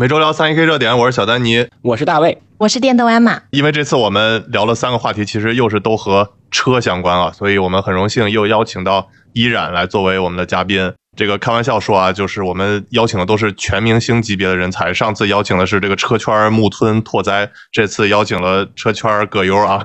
每周聊三 A K 热点，我是小丹尼，我是大卫，我是电动鞍马。因为这次我们聊了三个话题，其实又是都和车相关啊，所以我们很荣幸又邀请到依然来作为我们的嘉宾。这个开玩笑说啊，就是我们邀请的都是全明星级别的人才。上次邀请的是这个车圈木村拓哉，这次邀请了车圈葛优啊，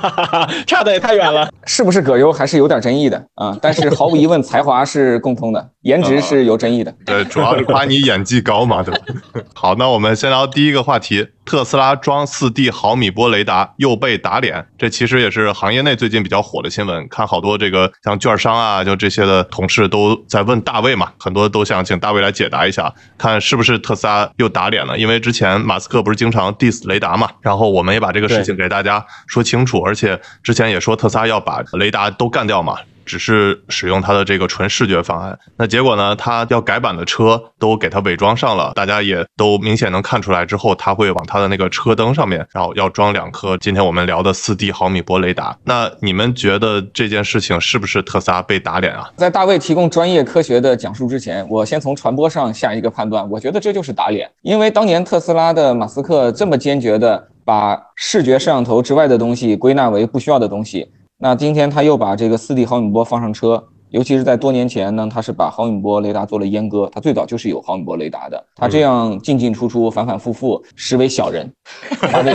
差的也太远了。是不是葛优还是有点争议的啊？但是毫无疑问，才华是共通的，颜值是有争议的。对，主要是夸你演技高嘛，对吧？好，那我们先聊第一个话题。特斯拉装四 D 毫米波雷达又被打脸，这其实也是行业内最近比较火的新闻。看好多这个像券商啊，就这些的同事都在问大卫嘛，很多都想请大卫来解答一下，看是不是特斯拉又打脸了。因为之前马斯克不是经常 diss 雷达嘛，然后我们也把这个事情给大家说清楚，而且之前也说特斯拉要把雷达都干掉嘛。只是使用它的这个纯视觉方案，那结果呢？它要改版的车都给它伪装上了，大家也都明显能看出来。之后它会往它的那个车灯上面，然后要装两颗今天我们聊的四 D 毫米波雷达。那你们觉得这件事情是不是特斯拉被打脸啊？在大卫提供专业科学的讲述之前，我先从传播上下一个判断。我觉得这就是打脸，因为当年特斯拉的马斯克这么坚决的把视觉摄像头之外的东西归纳为不需要的东西。那今天他又把这个四 D 毫米波放上车，尤其是在多年前呢，他是把毫米波雷达做了阉割。他最早就是有毫米波雷达的，他这样进进出出、反反复复，实为小人。哈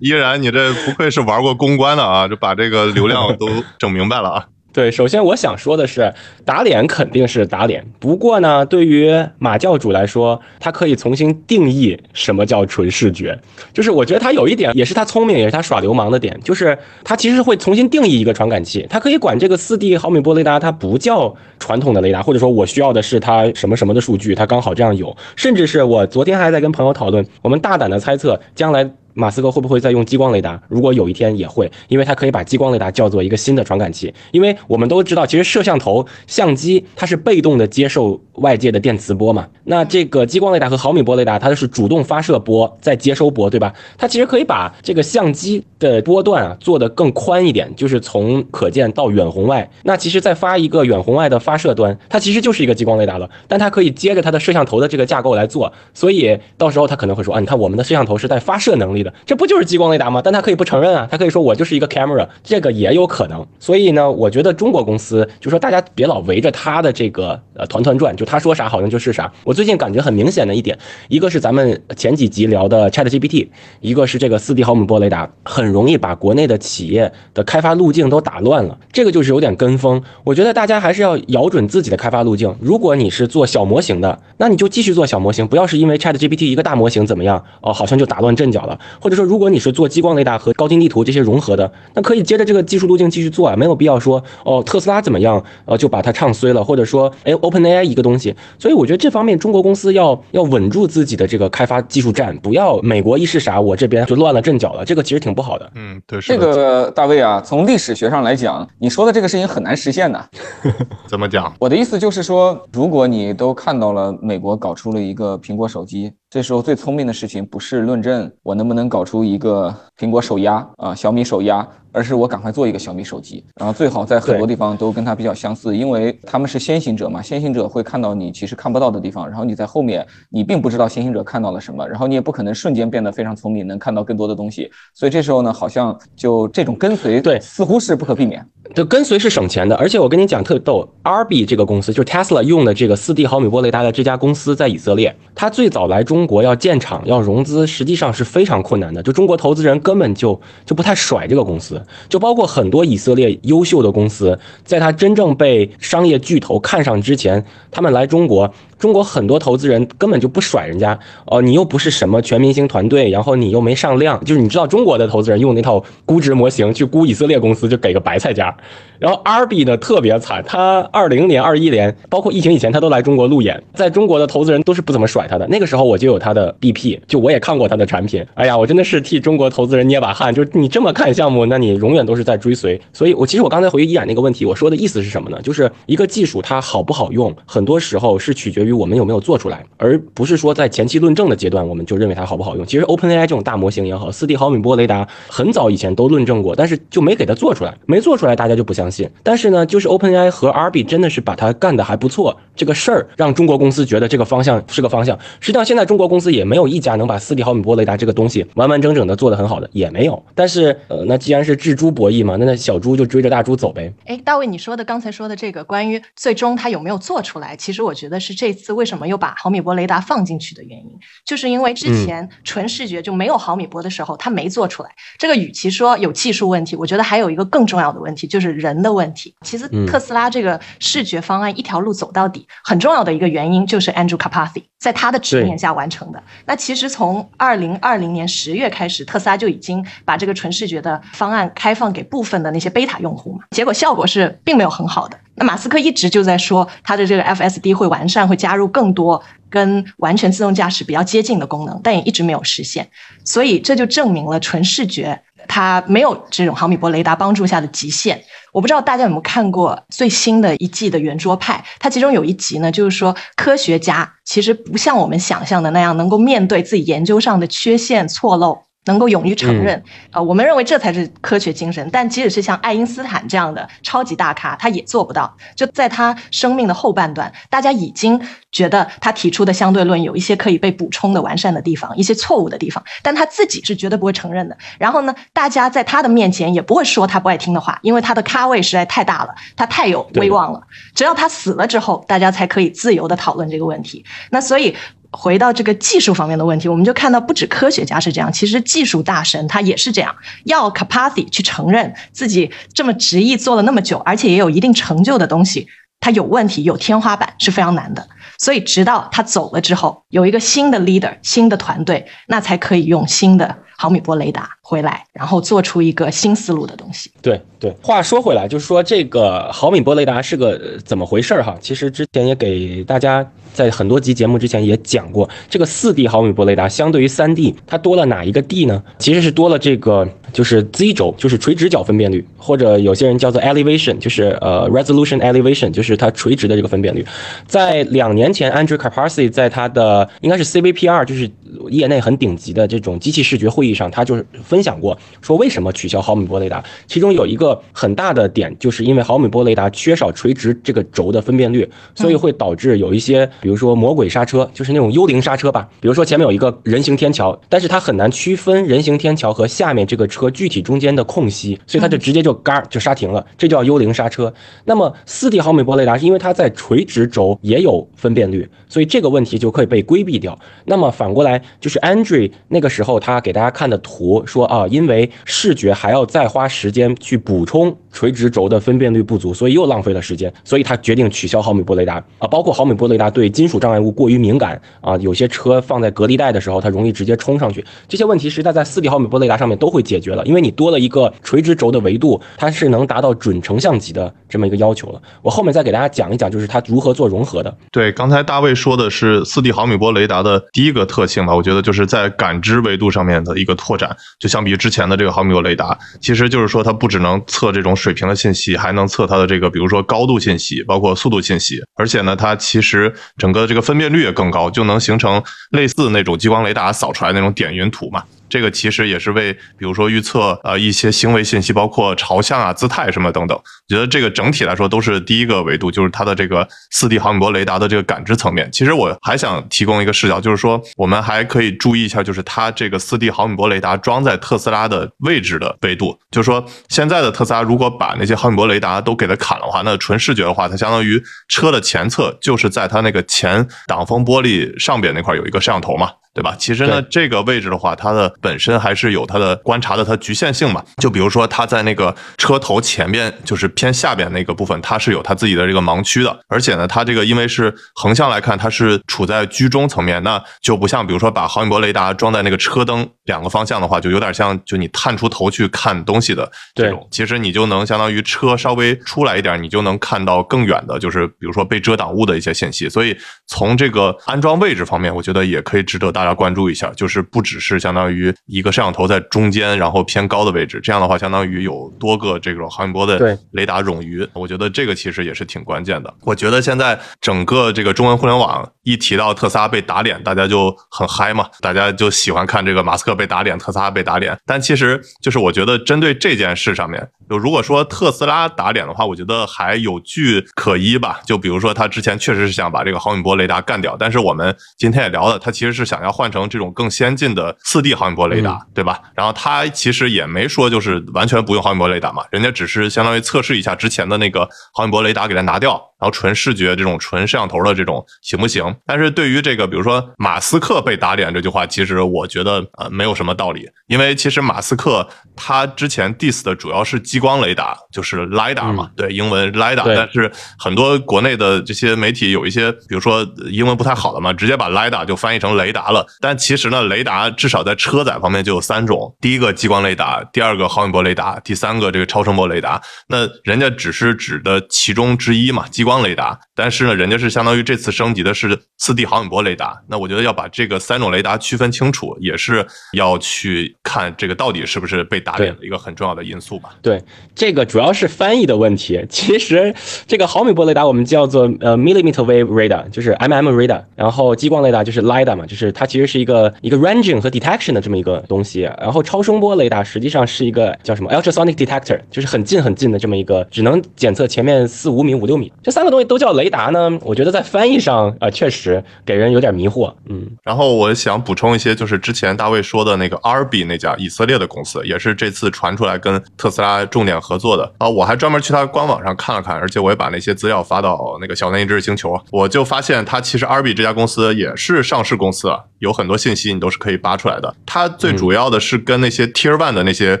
依然，你这不愧是玩过公关的啊，就把这个流量都整明白了啊。对，首先我想说的是，打脸肯定是打脸。不过呢，对于马教主来说，他可以重新定义什么叫纯视觉。就是我觉得他有一点，也是他聪明，也是他耍流氓的点，就是他其实会重新定义一个传感器。他可以管这个四 D 毫米波雷达，它不叫传统的雷达，或者说我需要的是它什么什么的数据，它刚好这样有。甚至是我昨天还在跟朋友讨论，我们大胆的猜测将来。马斯克会不会再用激光雷达？如果有一天也会，因为它可以把激光雷达叫做一个新的传感器。因为我们都知道，其实摄像头、相机它是被动的接受外界的电磁波嘛。那这个激光雷达和毫米波雷达，它是主动发射波，再接收波，对吧？它其实可以把这个相机的波段啊做得更宽一点，就是从可见到远红外。那其实再发一个远红外的发射端，它其实就是一个激光雷达了。但它可以接着它的摄像头的这个架构来做，所以到时候它可能会说啊，你看我们的摄像头是带发射能力的。这不就是激光雷达吗？但他可以不承认啊，他可以说我就是一个 camera，这个也有可能。所以呢，我觉得中国公司就说大家别老围着他的这个呃团团转，就他说啥好像就是啥。我最近感觉很明显的一点，一个是咱们前几集聊的 Chat GPT，一个是这个四 D 毫米波雷达，很容易把国内的企业的开发路径都打乱了。这个就是有点跟风。我觉得大家还是要咬准自己的开发路径。如果你是做小模型的，那你就继续做小模型，不要是因为 Chat GPT 一个大模型怎么样哦，好像就打乱阵脚了，或者说如如果你是做激光雷达和高精地图这些融合的，那可以接着这个技术路径继续做啊，没有必要说哦特斯拉怎么样，呃就把它唱衰了，或者说哎 OpenAI 一个东西，所以我觉得这方面中国公司要要稳住自己的这个开发技术站，不要美国一是啥，我这边就乱了阵脚了，这个其实挺不好的。嗯，对，这个大卫啊，从历史学上来讲，你说的这个事情很难实现的。怎么讲？我的意思就是说，如果你都看到了美国搞出了一个苹果手机。这时候最聪明的事情不是论证我能不能搞出一个苹果手压啊，小米手压。而是我赶快做一个小米手机，然后最好在很多地方都跟它比较相似，因为他们是先行者嘛，先行者会看到你其实看不到的地方，然后你在后面，你并不知道先行者看到了什么，然后你也不可能瞬间变得非常聪明，能看到更多的东西，所以这时候呢，好像就这种跟随，对，似乎是不可避免。就跟随是省钱的，而且我跟你讲特逗，RB 这个公司就是 Tesla 用的这个四 D 毫米波雷达的这家公司在以色列，它最早来中国要建厂要融资，实际上是非常困难的，就中国投资人根本就就不太甩这个公司，就包括很。多以色列优秀的公司，在他真正被商业巨头看上之前，他们来中国。中国很多投资人根本就不甩人家哦，你又不是什么全明星团队，然后你又没上量，就是你知道中国的投资人用那套估值模型去估以色列公司，就给个白菜价。然后 RB 呢特别惨，他二零年、二一年，包括疫情以前，他都来中国路演，在中国的投资人都是不怎么甩他的。那个时候我就有他的 BP，就我也看过他的产品。哎呀，我真的是替中国投资人捏把汗，就是你这么看项目，那你永远都是在追随。所以，我其实我刚才回忆依然那个问题，我说的意思是什么呢？就是一个技术它好不好用，很多时候是取决于。于我们有没有做出来，而不是说在前期论证的阶段我们就认为它好不好用。其实 OpenAI 这种大模型也好，四 D 毫米波雷达很早以前都论证过，但是就没给它做出来，没做出来大家就不相信。但是呢，就是 OpenAI 和 RB 真的是把它干得还不错，这个事儿让中国公司觉得这个方向是个方向。实际上现在中国公司也没有一家能把四 D 毫米波雷达这个东西完完整整的做得很好的，也没有。但是呃，那既然是智猪博弈嘛，那那小猪就追着大猪走呗。哎，大卫，你说的刚才说的这个关于最终它有没有做出来，其实我觉得是这次为什么又把毫米波雷达放进去的原因，就是因为之前纯视觉就没有毫米波的时候，它没做出来。这个与其说有技术问题，我觉得还有一个更重要的问题，就是人的问题。其实特斯拉这个视觉方案一条路走到底，很重要的一个原因就是 Andrew Carpathy 在他的执念下完成的。那其实从二零二零年十月开始，特斯拉就已经把这个纯视觉的方案开放给部分的那些贝塔用户嘛，结果效果是并没有很好的。那马斯克一直就在说他的这个 FSD 会完善，会加入更多跟完全自动驾驶比较接近的功能，但也一直没有实现。所以这就证明了纯视觉它没有这种毫米波雷达帮助下的极限。我不知道大家有没有看过最新的一季的圆桌派，它其中有一集呢，就是说科学家其实不像我们想象的那样能够面对自己研究上的缺陷错漏。能够勇于承认，呃，我们认为这才是科学精神。但即使是像爱因斯坦这样的超级大咖，他也做不到。就在他生命的后半段，大家已经觉得他提出的相对论有一些可以被补充的完善的地方，一些错误的地方，但他自己是绝对不会承认的。然后呢，大家在他的面前也不会说他不爱听的话，因为他的咖位实在太大了，他太有威望了。只要他死了之后，大家才可以自由的讨论这个问题。那所以。回到这个技术方面的问题，我们就看到不止科学家是这样，其实技术大神他也是这样，要 capacity 去承认自己这么执意做了那么久，而且也有一定成就的东西，它有问题、有天花板是非常难的。所以直到他走了之后，有一个新的 leader、新的团队，那才可以用新的毫米波雷达回来，然后做出一个新思路的东西。对对，话说回来，就是说这个毫米波雷达是个怎么回事儿哈？其实之前也给大家。在很多集节目之前也讲过，这个四 D 毫米波雷达相对于三 D，它多了哪一个 D 呢？其实是多了这个，就是 Z 轴，就是垂直角分辨率，或者有些人叫做 elevation，就是呃 resolution elevation，就是它垂直的这个分辨率。在两年前，Andrew Carpacy 在他的应该是 CVPR，就是业内很顶级的这种机器视觉会议上，他就是分享过，说为什么取消毫米波雷达？其中有一个很大的点，就是因为毫米波雷达缺少垂直这个轴的分辨率，所以会导致有一些。比如说魔鬼刹车，就是那种幽灵刹车吧。比如说前面有一个人行天桥，但是它很难区分人行天桥和下面这个车具体中间的空隙，所以它就直接就嘎就刹停了，这叫幽灵刹车。那么四 D 毫米波雷达是因为它在垂直轴也有分辨率，所以这个问题就可以被规避掉。那么反过来就是 Andrew 那个时候他给大家看的图说啊，因为视觉还要再花时间去补充垂直轴的分辨率不足，所以又浪费了时间，所以他决定取消毫米波雷达啊，包括毫米波雷达对。金属障碍物过于敏感啊，有些车放在隔离带的时候，它容易直接冲上去。这些问题是它在四 D 毫米波雷达上面都会解决了，因为你多了一个垂直轴的维度，它是能达到准成像级的这么一个要求了。我后面再给大家讲一讲，就是它如何做融合的。对，刚才大卫说的是四 D 毫米波雷达的第一个特性吧？我觉得就是在感知维度上面的一个拓展，就相比于之前的这个毫米波雷达，其实就是说它不只能测这种水水平的信息，还能测它的这个，比如说高度信息，包括速度信息，而且呢，它其实整个的这个分辨率也更高，就能形成类似那种激光雷达扫出来那种点云图嘛。这个其实也是为，比如说预测呃一些行为信息，包括朝向啊、姿态什么等等。我觉得这个整体来说都是第一个维度，就是它的这个四 D 毫米波雷达的这个感知层面。其实我还想提供一个视角，就是说我们还可以注意一下，就是它这个四 D 毫米波雷达装在特斯拉的位置的维度。就是说现在的特斯拉如果把那些毫米波雷达都给它砍了的话，那纯视觉的话，它相当于车的前侧就是在它那个前挡风玻璃上边那块有一个摄像头嘛。对吧？其实呢，这个位置的话，它的本身还是有它的观察的它局限性嘛。就比如说，它在那个车头前面，就是偏下边那个部分，它是有它自己的这个盲区的。而且呢，它这个因为是横向来看，它是处在居中层面，那就不像比如说把毫米波雷达装在那个车灯两个方向的话，就有点像就你探出头去看东西的这种。其实你就能相当于车稍微出来一点，你就能看到更远的，就是比如说被遮挡物的一些信息。所以从这个安装位置方面，我觉得也可以值得大家。家关注一下，就是不只是相当于一个摄像头在中间，然后偏高的位置，这样的话相当于有多个这种毫米波的雷达冗余。我觉得这个其实也是挺关键的。我觉得现在整个这个中文互联网一提到特斯拉被打脸，大家就很嗨嘛，大家就喜欢看这个马斯克被打脸，特斯拉被打脸。但其实就是我觉得针对这件事上面，就如果说特斯拉打脸的话，我觉得还有据可依吧。就比如说他之前确实是想把这个毫米波雷达干掉，但是我们今天也聊了，他其实是想要换成这种更先进的四 D 毫米波雷达，对吧？然后他其实也没说就是完全不用毫米波雷达嘛，人家只是相当于测试一下之前的那个毫米波雷达给它拿掉。然后纯视觉这种纯摄像头的这种行不行？但是对于这个，比如说马斯克被打脸这句话，其实我觉得呃没有什么道理，因为其实马斯克他之前 diss 的主要是激光雷达，就是 lidar 嘛，对，英文 lidar。但是很多国内的这些媒体有一些，比如说英文不太好的嘛，直接把 lidar 就翻译成雷达了。但其实呢，雷达至少在车载方面就有三种：第一个激光雷达，第二个毫米波雷达，第三个这个超声波雷达。那人家只是指的其中之一嘛，激。光雷达，但是呢，人家是相当于这次升级的是四 D 毫米波雷达。那我觉得要把这个三种雷达区分清楚，也是要去看这个到底是不是被打脸的一个很重要的因素吧。对，这个主要是翻译的问题。其实这个毫米波雷达我们叫做呃 millimeter wave radar，就是 mm radar。然后激光雷达就是 lidar 嘛，就是它其实是一个一个 ranging 和 detection 的这么一个东西。然后超声波雷达实际上是一个叫什么 ultrasonic detector，就是很近很近的这么一个，只能检测前面四五米五六米。这三个东西都叫雷达呢，我觉得在翻译上啊，确实给人有点迷惑。嗯，然后我想补充一些，就是之前大卫说的那个 arb 那家以色列的公司，也是这次传出来跟特斯拉重点合作的啊。我还专门去他官网上看了看，而且我也把那些资料发到那个小三一知识星球，我就发现他其实 arb 这家公司也是上市公司，有很多信息你都是可以扒出来的。它最主要的是跟那些 Tier One 的那些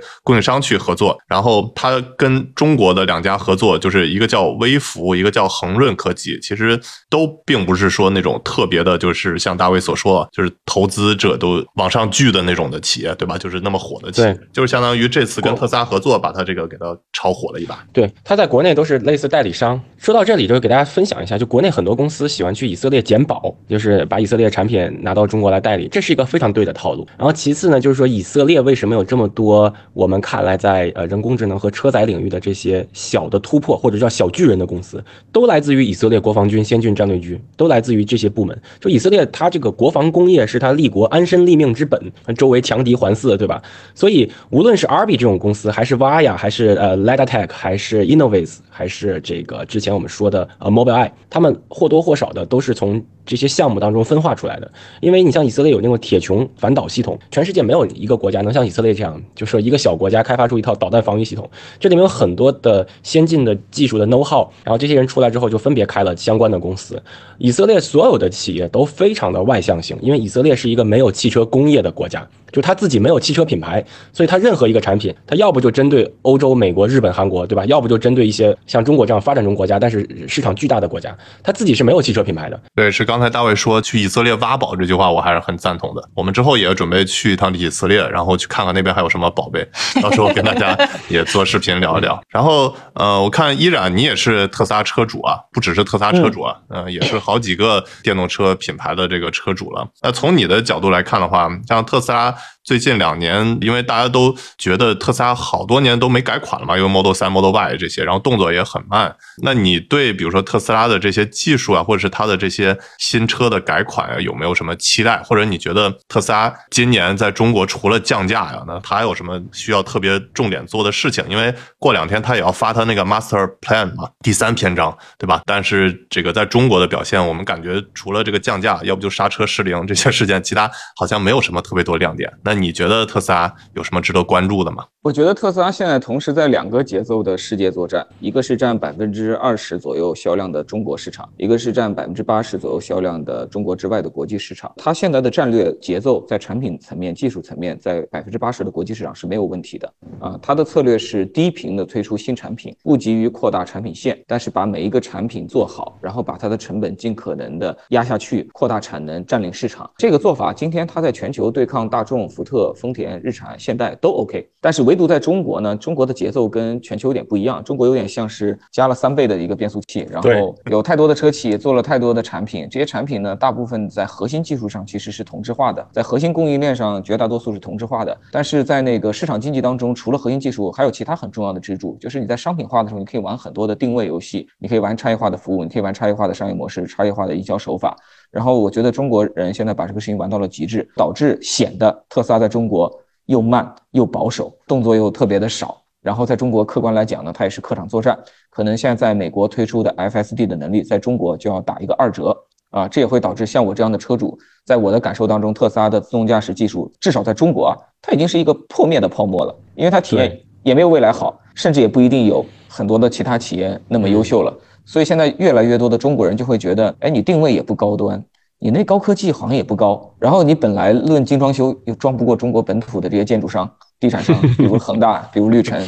供应商去合作，然后它跟中国的两家合作，就是一个叫微服，一个叫恒润。科技其实都并不是说那种特别的，就是像大卫所说，就是投资者都往上聚的那种的企业，对吧？就是那么火的企业，就是相当于这次跟特斯拉合作，把它这个给它炒火了一把。对，它在国内都是类似代理商。说到这里，就给大家分享一下，就国内很多公司喜欢去以色列捡宝，就是把以色列产品拿到中国来代理，这是一个非常对的套路。然后其次呢，就是说以色列为什么有这么多我们看来在呃人工智能和车载领域的这些小的突破，或者叫小巨人的公司，都来自于。以色列国防军先进战略局都来自于这些部门。就以色列，它这个国防工业是它立国安身立命之本，周围强敌环伺，对吧？所以无论是 RB 这种公司，还是 Vaya，还是呃 LiDARTech，还是 Innovis，还是这个之前我们说的呃 Mobileye，他们或多或少的都是从。这些项目当中分化出来的，因为你像以色列有那种铁穹反导系统，全世界没有一个国家能像以色列这样，就是一个小国家开发出一套导弹防御系统。这里面有很多的先进的技术的 know how，然后这些人出来之后就分别开了相关的公司。以色列所有的企业都非常的外向型，因为以色列是一个没有汽车工业的国家。就他自己没有汽车品牌，所以他任何一个产品，他要不就针对欧洲、美国、日本、韩国，对吧？要不就针对一些像中国这样发展中国家，但是市场巨大的国家，他自己是没有汽车品牌的。对，是刚才大卫说去以色列挖宝这句话，我还是很赞同的。我们之后也准备去一趟以色列，然后去看看那边还有什么宝贝，到时候跟大家也做视频聊一聊。然后，呃，我看依然你也是特斯拉车主啊，不只是特斯拉车主啊，嗯，也是好几个电动车品牌的这个车主了。那从你的角度来看的话，像特斯拉。最近两年，因为大家都觉得特斯拉好多年都没改款了嘛，因为 Model 3、Model Y 这些，然后动作也很慢。那你对比如说特斯拉的这些技术啊，或者是它的这些新车的改款啊，有没有什么期待？或者你觉得特斯拉今年在中国除了降价呀，那它还有什么需要特别重点做的事情？因为过两天它也要发它那个 Master Plan 嘛，第三篇章，对吧？但是这个在中国的表现，我们感觉除了这个降价，要不就刹车失灵这些事件，其他好像没有什么特别多亮点。那你觉得特斯拉有什么值得关注的吗？我觉得特斯拉现在同时在两个节奏的世界作战，一个是占百分之二十左右销量的中国市场，一个是占百分之八十左右销量的中国之外的国际市场。它现在的战略节奏在产品层面、技术层面，在百分之八十的国际市场是没有问题的啊。它的策略是低频的推出新产品，不急于扩大产品线，但是把每一个产品做好，然后把它的成本尽可能的压下去，扩大产能，占领市场。这个做法今天它在全球对抗大众、福。丰田、日产、现代都 OK，但是唯独在中国呢，中国的节奏跟全球有点不一样，中国有点像是加了三倍的一个变速器，然后有太多的车企做了太多的产品，这些产品呢，大部分在核心技术上其实是同质化的，在核心供应链上绝大多数是同质化的，但是在那个市场经济当中，除了核心技术，还有其他很重要的支柱，就是你在商品化的时候，你可以玩很多的定位游戏，你可以玩差异化的服务，你可以玩差异化的商业模式、差异化的营销手法。然后我觉得中国人现在把这个事情玩到了极致，导致显得特斯拉在中国又慢又保守，动作又特别的少。然后在中国客观来讲呢，它也是客场作战，可能现在在美国推出的 FSD 的能力，在中国就要打一个二折啊，这也会导致像我这样的车主，在我的感受当中，特斯拉的自动驾驶技术至少在中国啊，它已经是一个破灭的泡沫了，因为它体验也没有未来好，甚至也不一定有很多的其他企业那么优秀了。所以现在越来越多的中国人就会觉得，哎，你定位也不高端，你那高科技好像也不高，然后你本来论精装修又装不过中国本土的这些建筑商、地产商，比如恒大，比如绿城，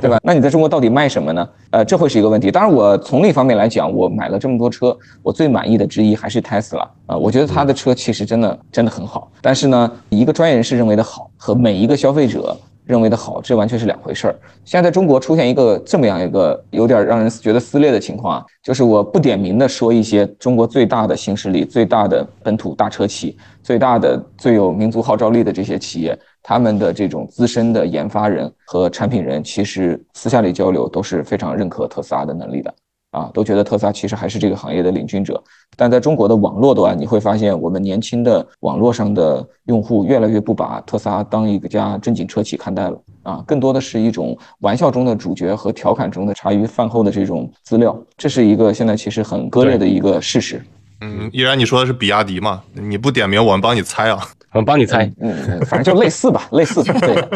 对吧？那你在中国到底卖什么呢？呃，这会是一个问题。当然，我从另一方面来讲，我买了这么多车，我最满意的之一还是 Tesla 啊，我觉得他的车其实真的真的很好。但是呢，一个专业人士认为的好和每一个消费者。认为的好，这完全是两回事儿。现在在中国出现一个这么样一个有点让人觉得撕裂的情况啊，就是我不点名的说一些中国最大的新势力、最大的本土大车企、最大的最有民族号召力的这些企业，他们的这种资深的研发人和产品人，其实私下里交流都是非常认可特斯拉的能力的。啊，都觉得特斯拉其实还是这个行业的领军者，但在中国的网络端，你会发现我们年轻的网络上的用户越来越不把特斯拉当一个家正经车企看待了啊，更多的是一种玩笑中的主角和调侃中的茶余饭后的这种资料，这是一个现在其实很割裂的一个事实。嗯，依然你说的是比亚迪嘛？你不点名，我们帮你猜啊。我帮你猜，嗯，反正就类似吧，类似。对，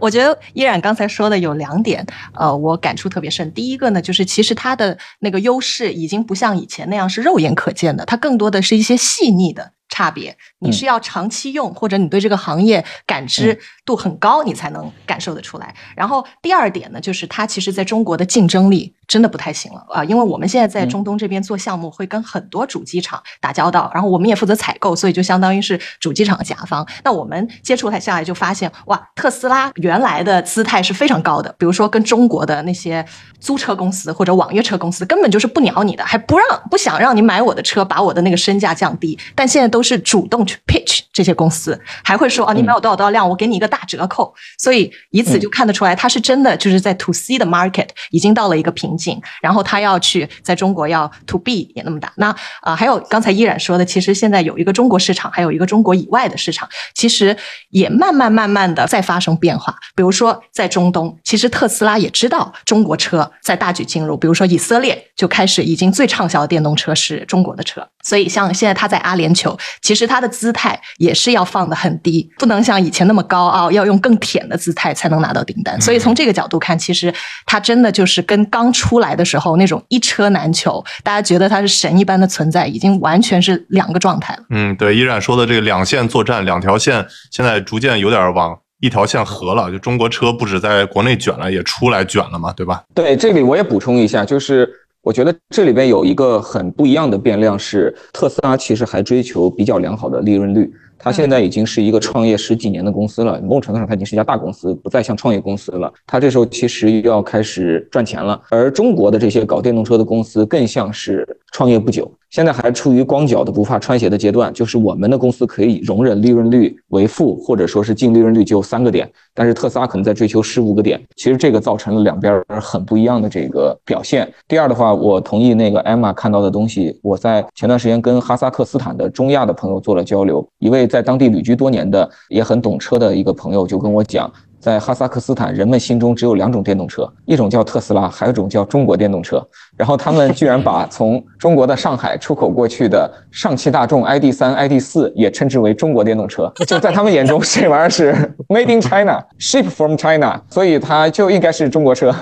我觉得依然刚才说的有两点，呃，我感触特别深。第一个呢，就是其实它的那个优势已经不像以前那样是肉眼可见的，它更多的是一些细腻的。差别，你是要长期用，或者你对这个行业感知度很高，你才能感受得出来。然后第二点呢，就是它其实在中国的竞争力真的不太行了啊，因为我们现在在中东这边做项目，会跟很多主机厂打交道，然后我们也负责采购，所以就相当于是主机厂的甲方。那我们接触它下来就发现，哇，特斯拉原来的姿态是非常高的，比如说跟中国的那些租车公司或者网约车公司根本就是不鸟你的，还不让不想让你买我的车，把我的那个身价降低。但现在都是主动去 pitch 这些公司，还会说啊，你买我多少多少量，我给你一个大折扣。所以以此就看得出来，它是真的就是在 to C 的 market 已经到了一个瓶颈，然后它要去在中国要 to B 也那么大。那啊，还有刚才依然说的，其实现在有一个中国市场，还有一个中国以外的市场，其实也慢慢慢慢的在发生变化。比如说在中东，其实特斯拉也知道中国车在大举进入，比如说以色列就开始已经最畅销的电动车是中国的车，所以像现在他在阿联酋，其实。他的姿态也是要放的很低，不能像以前那么高傲，要用更舔的姿态才能拿到订单。所以从这个角度看，其实他真的就是跟刚出来的时候那种一车难求，大家觉得他是神一般的存在，已经完全是两个状态了。嗯，对，依然说的这个两线作战，两条线现在逐渐有点往一条线合了。就中国车不止在国内卷了，也出来卷了嘛，对吧？对，这里我也补充一下，就是。我觉得这里边有一个很不一样的变量是，特斯拉其实还追求比较良好的利润率。它现在已经是一个创业十几年的公司了，某种程度上它已经是一家大公司，不再像创业公司了。它这时候其实要开始赚钱了，而中国的这些搞电动车的公司更像是创业不久。现在还处于光脚的不怕穿鞋的阶段，就是我们的公司可以容忍利润率为负，或者说是净利润率只有三个点，但是特斯拉可能在追求十五个点。其实这个造成了两边很不一样的这个表现。第二的话，我同意那个艾玛看到的东西。我在前段时间跟哈萨克斯坦的中亚的朋友做了交流，一位在当地旅居多年的也很懂车的一个朋友就跟我讲。在哈萨克斯坦，人们心中只有两种电动车，一种叫特斯拉，还有一种叫中国电动车。然后他们居然把从中国的上海出口过去的上汽大众 ID 三、ID 四也称之为中国电动车。就在他们眼中，这玩意儿是 Made in China，Ship from China，所以它就应该是中国车。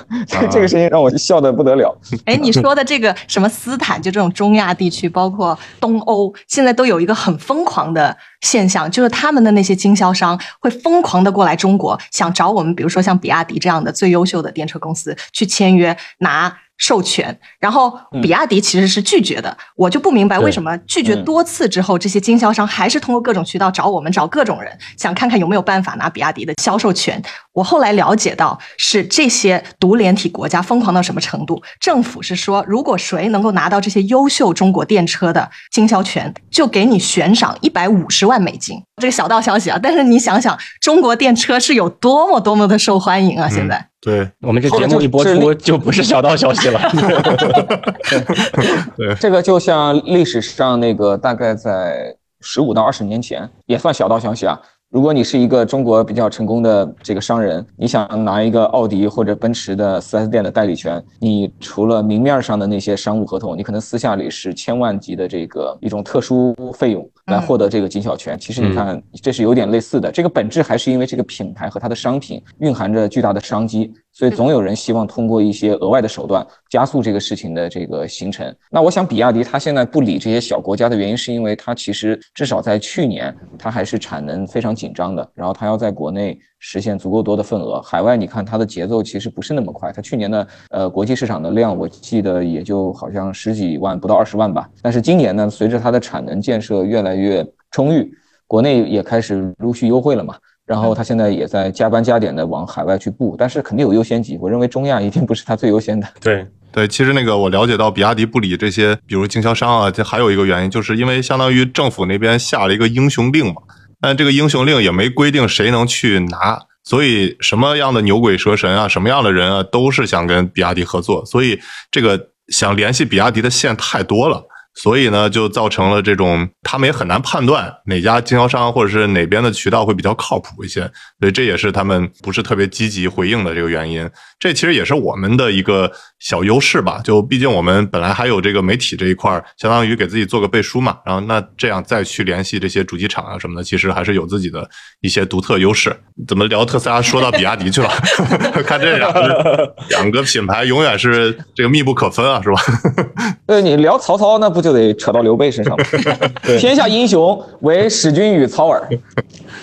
这个事情让我笑得不得了。哎，你说的这个什么斯坦，就这种中亚地区，包括东欧，现在都有一个很疯狂的。现象就是他们的那些经销商会疯狂的过来中国，想找我们，比如说像比亚迪这样的最优秀的电车公司去签约拿。授权，然后比亚迪其实是拒绝的。我就不明白为什么拒绝多次之后，这些经销商还是通过各种渠道找我们，找各种人，想看看有没有办法拿比亚迪的销售权。我后来了解到，是这些独联体国家疯狂到什么程度？政府是说，如果谁能够拿到这些优秀中国电车的经销权，就给你悬赏一百五十万美金。这个小道消息啊，但是你想想，中国电车是有多么多么的受欢迎啊！现在，对我们这节目一播出，就不是小道消息了。对，这个就像历史上那个大概在十五到二十年前，也算小道消息啊。如果你是一个中国比较成功的这个商人，你想拿一个奥迪或者奔驰的 4S 店的代理权，你除了明面上的那些商务合同，你可能私下里是千万级的这个一种特殊费用来获得这个经销权。其实你看，这是有点类似的，这个本质还是因为这个品牌和它的商品蕴含着巨大的商机。所以总有人希望通过一些额外的手段加速这个事情的这个形成。那我想，比亚迪它现在不理这些小国家的原因，是因为它其实至少在去年，它还是产能非常紧张的。然后它要在国内实现足够多的份额，海外你看它的节奏其实不是那么快。它去年的呃国际市场的量，我记得也就好像十几万，不到二十万吧。但是今年呢，随着它的产能建设越来越充裕，国内也开始陆续优惠了嘛。然后他现在也在加班加点的往海外去布，但是肯定有优先级。我认为中亚一定不是他最优先的。对对，其实那个我了解到，比亚迪不理这些，比如经销商啊，这还有一个原因，就是因为相当于政府那边下了一个英雄令嘛。但这个英雄令也没规定谁能去拿，所以什么样的牛鬼蛇神啊，什么样的人啊，都是想跟比亚迪合作。所以这个想联系比亚迪的线太多了。所以呢，就造成了这种，他们也很难判断哪家经销商或者是哪边的渠道会比较靠谱一些，所以这也是他们不是特别积极回应的这个原因。这其实也是我们的一个小优势吧，就毕竟我们本来还有这个媒体这一块，相当于给自己做个背书嘛。然后那这样再去联系这些主机厂啊什么的，其实还是有自己的一些独特优势。怎么聊特斯拉说到比亚迪去了？看这样，两个品牌永远是这个密不可分啊，是吧？对你聊曹操，那不就得扯到刘备身上吗？天下英雄唯使君与操耳。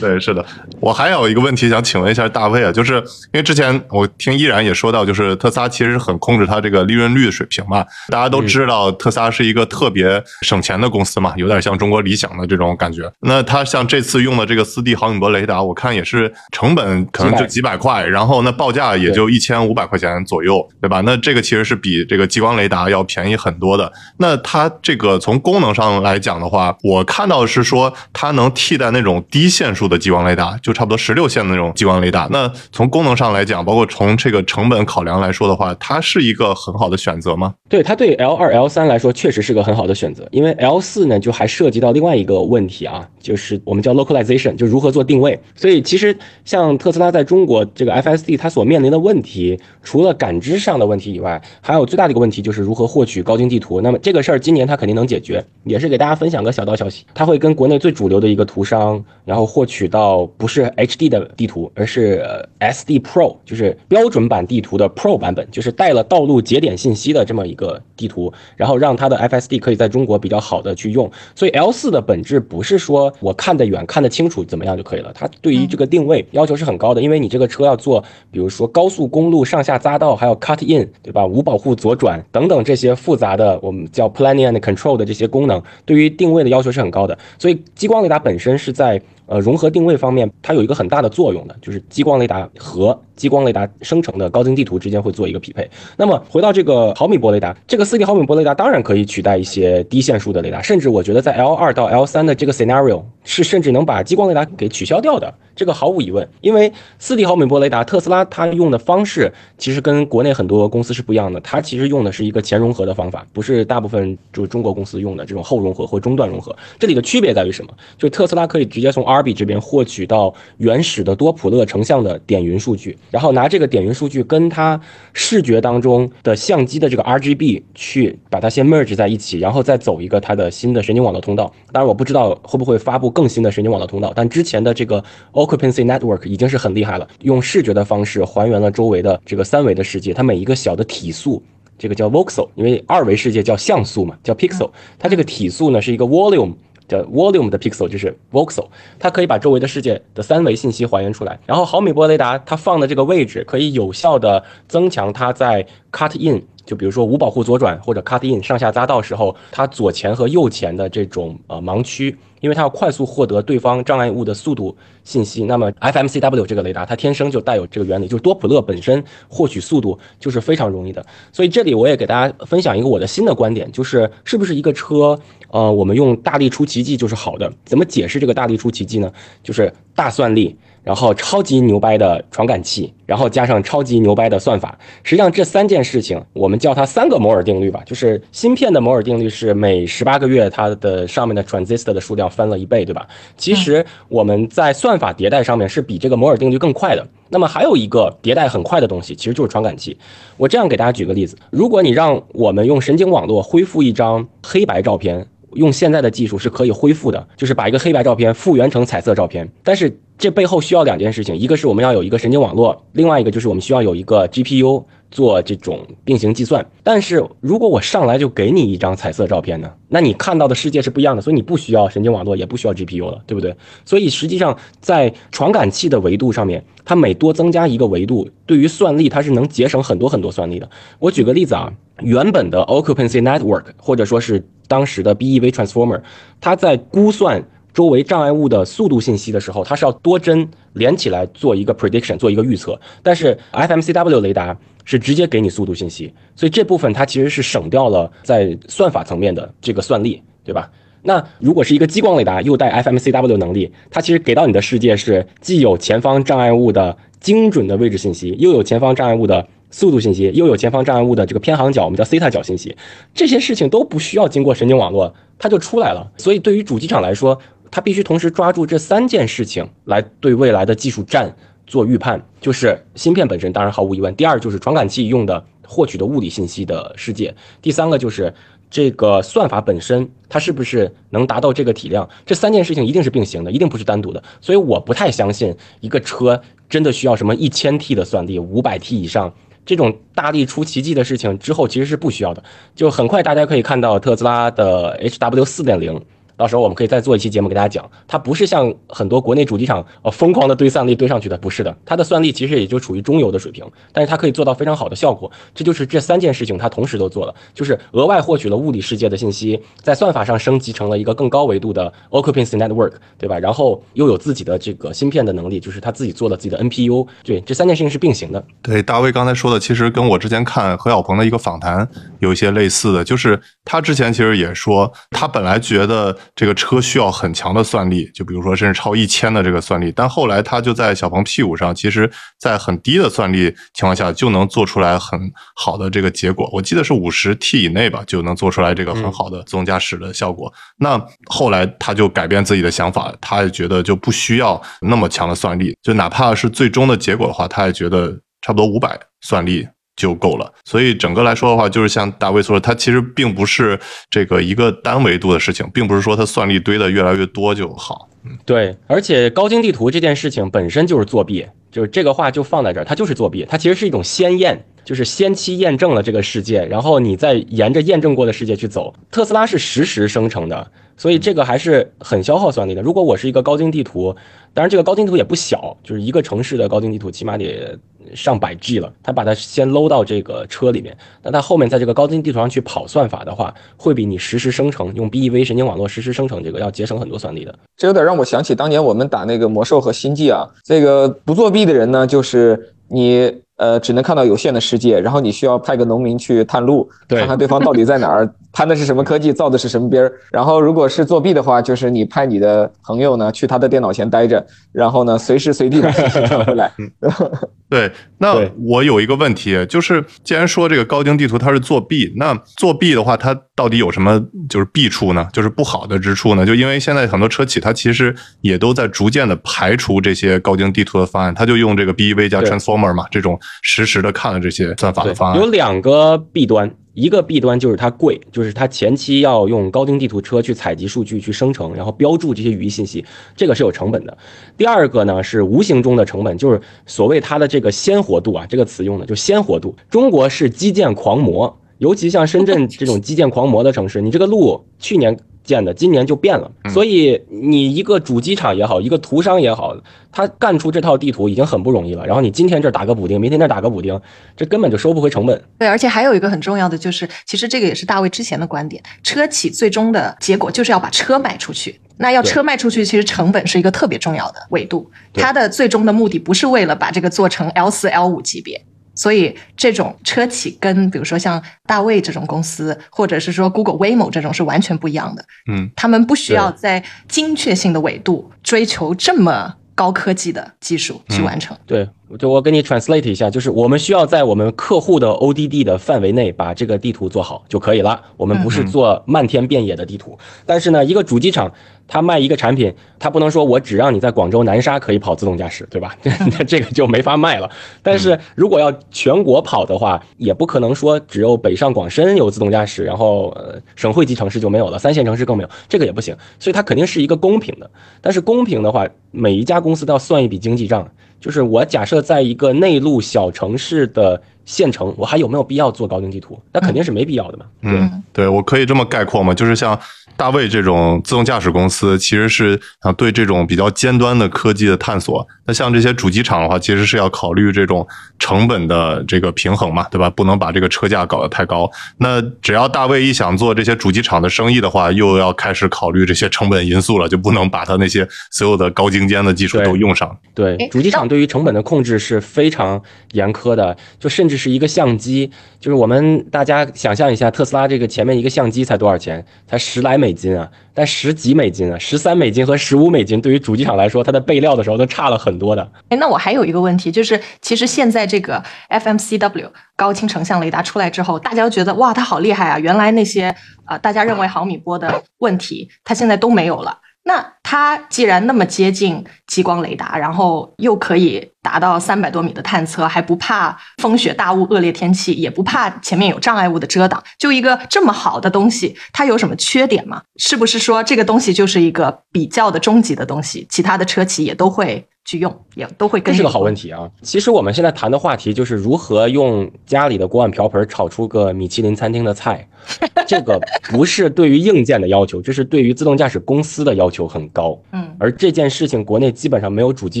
对，是的。我还有一个问题想请问一下大卫啊，就是因为之前我听依然也说到，就是特斯拉其实很控制它这个利润率的水平嘛。大家都知道特斯拉是一个特别省钱的公司嘛，有点像中国理想的这种感觉。那它像这次用的这个四 D 毫米波雷达，我看也是成本可能就几百块，然后那报价也就一千五百块钱左右，对吧？那这个其实是比这个激光雷达要便宜很多的。那它这个从功能上来讲的话，我看到是说它能替代那种低线数的激光雷达，就差不多十六线的那种激光雷达。那从功能上来讲，包括从这个成本考量来说的话，它是一一个很好的选择吗？对，它对 L 二、L 三来说确实是个很好的选择，因为 L 四呢就还涉及到另外一个问题啊，就是我们叫 localization，就如何做定位。所以其实像特斯拉在中国这个 FSD 它所面临的问题，除了感知上的问题以外，还有最大的一个问题就是如何获取高精地图。那么这个事儿今年它肯定能解决，也是给大家分享个小道消息，它会跟国内最主流的一个图商，然后获取到不是 HD 的地图，而是 SD Pro，就是标准版地图的 Pro 版本，就是带了道道路节点信息的这么一个地图，然后让它的 FSD 可以在中国比较好的去用。所以 L 四的本质不是说我看得远、看得清楚怎么样就可以了，它对于这个定位要求是很高的，因为你这个车要做，比如说高速公路上下匝道，还有 Cut In，对吧？无保护左转等等这些复杂的我们叫 Planning and Control 的这些功能，对于定位的要求是很高的。所以激光雷达本身是在呃融合定位方面，它有一个很大的作用的，就是激光雷达和激光雷达生成的高精地图之间会做一个匹配。那么回到这个毫米波雷达，这个四 D 毫米波雷达当然可以取代一些低线数的雷达，甚至我觉得在 L 二到 L 三的这个 scenario 是甚至能把激光雷达给取消掉的，这个毫无疑问。因为四 D 毫米波雷达，特斯拉它用的方式其实跟国内很多公司是不一样的，它其实用的是一个前融合的方法，不是大部分就是中国公司用的这种后融合或中段融合。这里的区别在于什么？就特斯拉可以直接从 RB 这边获取到原始的多普勒成像的点云数据，然后拿这个点云数据跟它视觉当中的相机的这个 RGB 去把它先 merge 在一起，然后再走一个它的新的神经网络通道。当然我不知道会不会发布更新的神经网络通道，但之前的这个 Occupancy Network 已经是很厉害了，用视觉的方式还原了周围的这个三维的世界，它每一个小的体速。这个叫 voxel，因为二维世界叫像素嘛，叫 pixel，它这个体速呢是一个 volume。叫 volume 的 pixel 就是 voxel，它可以把周围的世界的三维信息还原出来。然后毫米波雷达它放的这个位置可以有效的增强它在 cut in。就比如说无保护左转或者 cut in 上下匝道时候，它左前和右前的这种呃盲区，因为它要快速获得对方障碍物的速度信息。那么 FMCW 这个雷达它天生就带有这个原理，就是多普勒本身获取速度就是非常容易的。所以这里我也给大家分享一个我的新的观点，就是是不是一个车，呃，我们用大力出奇迹就是好的？怎么解释这个大力出奇迹呢？就是大算力。然后超级牛掰的传感器，然后加上超级牛掰的算法，实际上这三件事情，我们叫它三个摩尔定律吧。就是芯片的摩尔定律是每十八个月它的上面的 transistor 的数量翻了一倍，对吧？其实我们在算法迭代上面是比这个摩尔定律更快的。那么还有一个迭代很快的东西，其实就是传感器。我这样给大家举个例子：如果你让我们用神经网络恢复一张黑白照片，用现在的技术是可以恢复的，就是把一个黑白照片复原成彩色照片，但是。这背后需要两件事情，一个是我们要有一个神经网络，另外一个就是我们需要有一个 GPU 做这种并行计算。但是如果我上来就给你一张彩色照片呢，那你看到的世界是不一样的，所以你不需要神经网络，也不需要 GPU 了，对不对？所以实际上在传感器的维度上面，它每多增加一个维度，对于算力它是能节省很多很多算力的。我举个例子啊，原本的 Occupancy Network 或者说是当时的 BEV Transformer，它在估算。周围障碍物的速度信息的时候，它是要多帧连起来做一个 prediction，做一个预测。但是 FMCW 雷达是直接给你速度信息，所以这部分它其实是省掉了在算法层面的这个算力，对吧？那如果是一个激光雷达又带 FMCW 能力，它其实给到你的世界是既有前方障碍物的精准的位置信息，又有前方障碍物的。速度信息又有前方障碍物的这个偏航角，我们叫西塔角信息，这些事情都不需要经过神经网络，它就出来了。所以对于主机厂来说，它必须同时抓住这三件事情来对未来的技术战做预判，就是芯片本身，当然毫无疑问。第二就是传感器用的获取的物理信息的世界。第三个就是这个算法本身，它是不是能达到这个体量？这三件事情一定是并行的，一定不是单独的。所以我不太相信一个车真的需要什么一千 T 的算力，五百 T 以上。这种大力出奇迹的事情之后，其实是不需要的。就很快大家可以看到特斯拉的 HW 四点零。到时候我们可以再做一期节目给大家讲，它不是像很多国内主机厂呃疯狂的堆算力堆上去的，不是的，它的算力其实也就处于中游的水平，但是它可以做到非常好的效果。这就是这三件事情它同时都做了，就是额外获取了物理世界的信息，在算法上升级成了一个更高维度的 occupancy network，对吧？然后又有自己的这个芯片的能力，就是他自己做了自己的 NPU，对，这三件事情是并行的。对，大卫刚才说的其实跟我之前看何小鹏的一个访谈有一些类似的，就是他之前其实也说，他本来觉得。这个车需要很强的算力，就比如说甚至超一千的这个算力，但后来他就在小鹏 P5 上，其实在很低的算力情况下就能做出来很好的这个结果。我记得是五十 T 以内吧，就能做出来这个很好的自动驾驶的效果。那后来他就改变自己的想法，他也觉得就不需要那么强的算力，就哪怕是最终的结果的话，他也觉得差不多五百算力。就够了，所以整个来说的话，就是像大卫说的，它其实并不是这个一个单维度的事情，并不是说它算力堆的越来越多就好。对，而且高精地图这件事情本身就是作弊，就是这个话就放在这儿，它就是作弊，它其实是一种先验，就是先期验证了这个世界，然后你再沿着验证过的世界去走。特斯拉是实时生成的，所以这个还是很消耗算力的。如果我是一个高精地图，当然这个高精地图也不小，就是一个城市的高精地图起码得。上百 G 了，他把它先搂到这个车里面，那它后面在这个高精地图上去跑算法的话，会比你实时生成用 BEV 神经网络实时生成这个要节省很多算力的。这有点让我想起当年我们打那个魔兽和星际啊，这个不作弊的人呢，就是你呃只能看到有限的世界，然后你需要派个农民去探路，看看对方到底在哪儿。攀的是什么科技，造的是什么兵儿？然后，如果是作弊的话，就是你派你的朋友呢去他的电脑前待着，然后呢随时随地把信息传回来。对，那我有一个问题，就是既然说这个高精地图它是作弊，那作弊的话，它到底有什么就是弊处呢？就是不好的之处呢？就因为现在很多车企它其实也都在逐渐的排除这些高精地图的方案，它就用这个 BEV 加 Transformer 嘛，这种实时的看了这些算法的方案。有两个弊端。一个弊端就是它贵，就是它前期要用高精地图车去采集数据、去生成，然后标注这些语义信息，这个是有成本的。第二个呢是无形中的成本，就是所谓它的这个鲜活度啊，这个词用的就鲜活度。中国是基建狂魔，尤其像深圳这种基建狂魔的城市，你这个路去年。建的，今年就变了。所以你一个主机厂也好，一个图商也好，他干出这套地图已经很不容易了。然后你今天这打个补丁，明天那打个补丁，这根本就收不回成本。对，而且还有一个很重要的就是，其实这个也是大卫之前的观点，车企最终的结果就是要把车卖出去。那要车卖出去，其实成本是一个特别重要的维度。它的最终的目的不是为了把这个做成 L 四 L 五级别。所以，这种车企跟比如说像大卫这种公司，或者是说 Google、Waymo 这种是完全不一样的。嗯，他们不需要在精确性的纬度追求这么高科技的技术去完成。对，就我给你 translate 一下，就是我们需要在我们客户的 ODD 的范围内把这个地图做好就可以了。我们不是做漫天遍野的地图，但是呢，一个主机厂。他卖一个产品，他不能说我只让你在广州南沙可以跑自动驾驶，对吧？那 这个就没法卖了。但是如果要全国跑的话，也不可能说只有北上广深有自动驾驶，然后呃省会级城市就没有了，三线城市更没有，这个也不行。所以它肯定是一个公平的。但是公平的话，每一家公司都要算一笔经济账。就是我假设在一个内陆小城市的县城，我还有没有必要做高精地图？那肯定是没必要的嘛。嗯，对我可以这么概括吗？就是像。大卫这种自动驾驶公司其实是啊对这种比较尖端的科技的探索。那像这些主机厂的话，其实是要考虑这种成本的这个平衡嘛，对吧？不能把这个车价搞得太高。那只要大卫一想做这些主机厂的生意的话，又要开始考虑这些成本因素了，就不能把它那些所有的高精尖的技术都用上。对，主机厂对于成本的控制是非常严苛的，就甚至是一个相机，就是我们大家想象一下，特斯拉这个前面一个相机才多少钱？才十来美。美金啊，但十几美金啊，十三美金和十五美金，对于主机厂来说，它的备料的时候都差了很多的。哎，那我还有一个问题，就是其实现在这个 FMCW 高清成像雷达出来之后，大家觉得哇，它好厉害啊！原来那些啊，大家认为毫米波的问题，它现在都没有了。那它既然那么接近激光雷达，然后又可以达到三百多米的探测，还不怕风雪大雾、恶劣天气，也不怕前面有障碍物的遮挡，就一个这么好的东西，它有什么缺点吗？是不是说这个东西就是一个比较的终极的东西，其他的车企也都会？去用也都会，这是个好问题啊！其实我们现在谈的话题就是如何用家里的锅碗瓢盆炒出个米其林餐厅的菜。这个不是对于硬件的要求，这是对于自动驾驶公司的要求很高。嗯，而这件事情国内基本上没有主机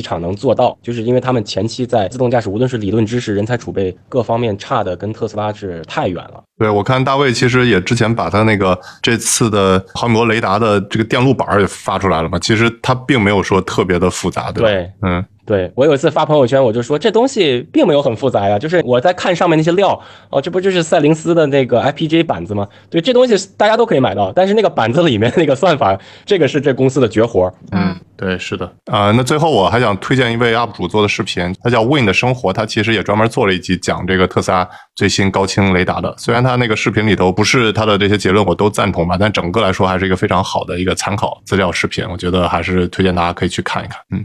厂能做到，就是因为他们前期在自动驾驶，无论是理论知识、人才储备各方面差的跟特斯拉是太远了。对，我看大卫其实也之前把他那个这次的毫米波雷达的这个电路板也发出来了嘛，其实它并没有说特别的复杂，对吧？对，嗯。对我有一次发朋友圈，我就说这东西并没有很复杂呀，就是我在看上面那些料哦，这不就是赛灵思的那个 IPG 板子吗？对，这东西大家都可以买到，但是那个板子里面那个算法，这个是这公司的绝活。嗯，对，是的啊。那最后我还想推荐一位 UP 主做的视频，他叫 Win 的生活，他其实也专门做了一集讲这个特斯拉最新高清雷达的。虽然他那个视频里头不是他的这些结论我都赞同吧，但整个来说还是一个非常好的一个参考资料视频，我觉得还是推荐大家可以去看一看。嗯。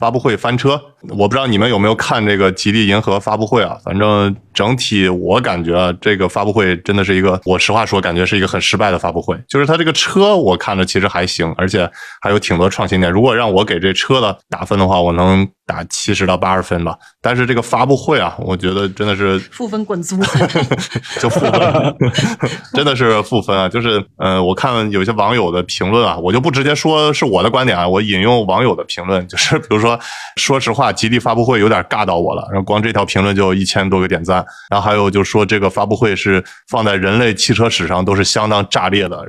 发布会翻车。我不知道你们有没有看这个吉利银河发布会啊？反正整体我感觉啊，这个发布会真的是一个，我实话说，感觉是一个很失败的发布会。就是它这个车，我看着其实还行，而且还有挺多创新点。如果让我给这车的打分的话，我能打七十到八十分吧。但是这个发布会啊，我觉得真的是负分滚粗，就负分，真的是负分啊！就是呃，我看有些网友的评论啊，我就不直接说是我的观点啊，我引用网友的评论，就是比如说，说实话。吉利发布会有点尬到我了，然后光这条评论就一千多个点赞，然后还有就说这个发布会是放在人类汽车史上都是相当炸裂的，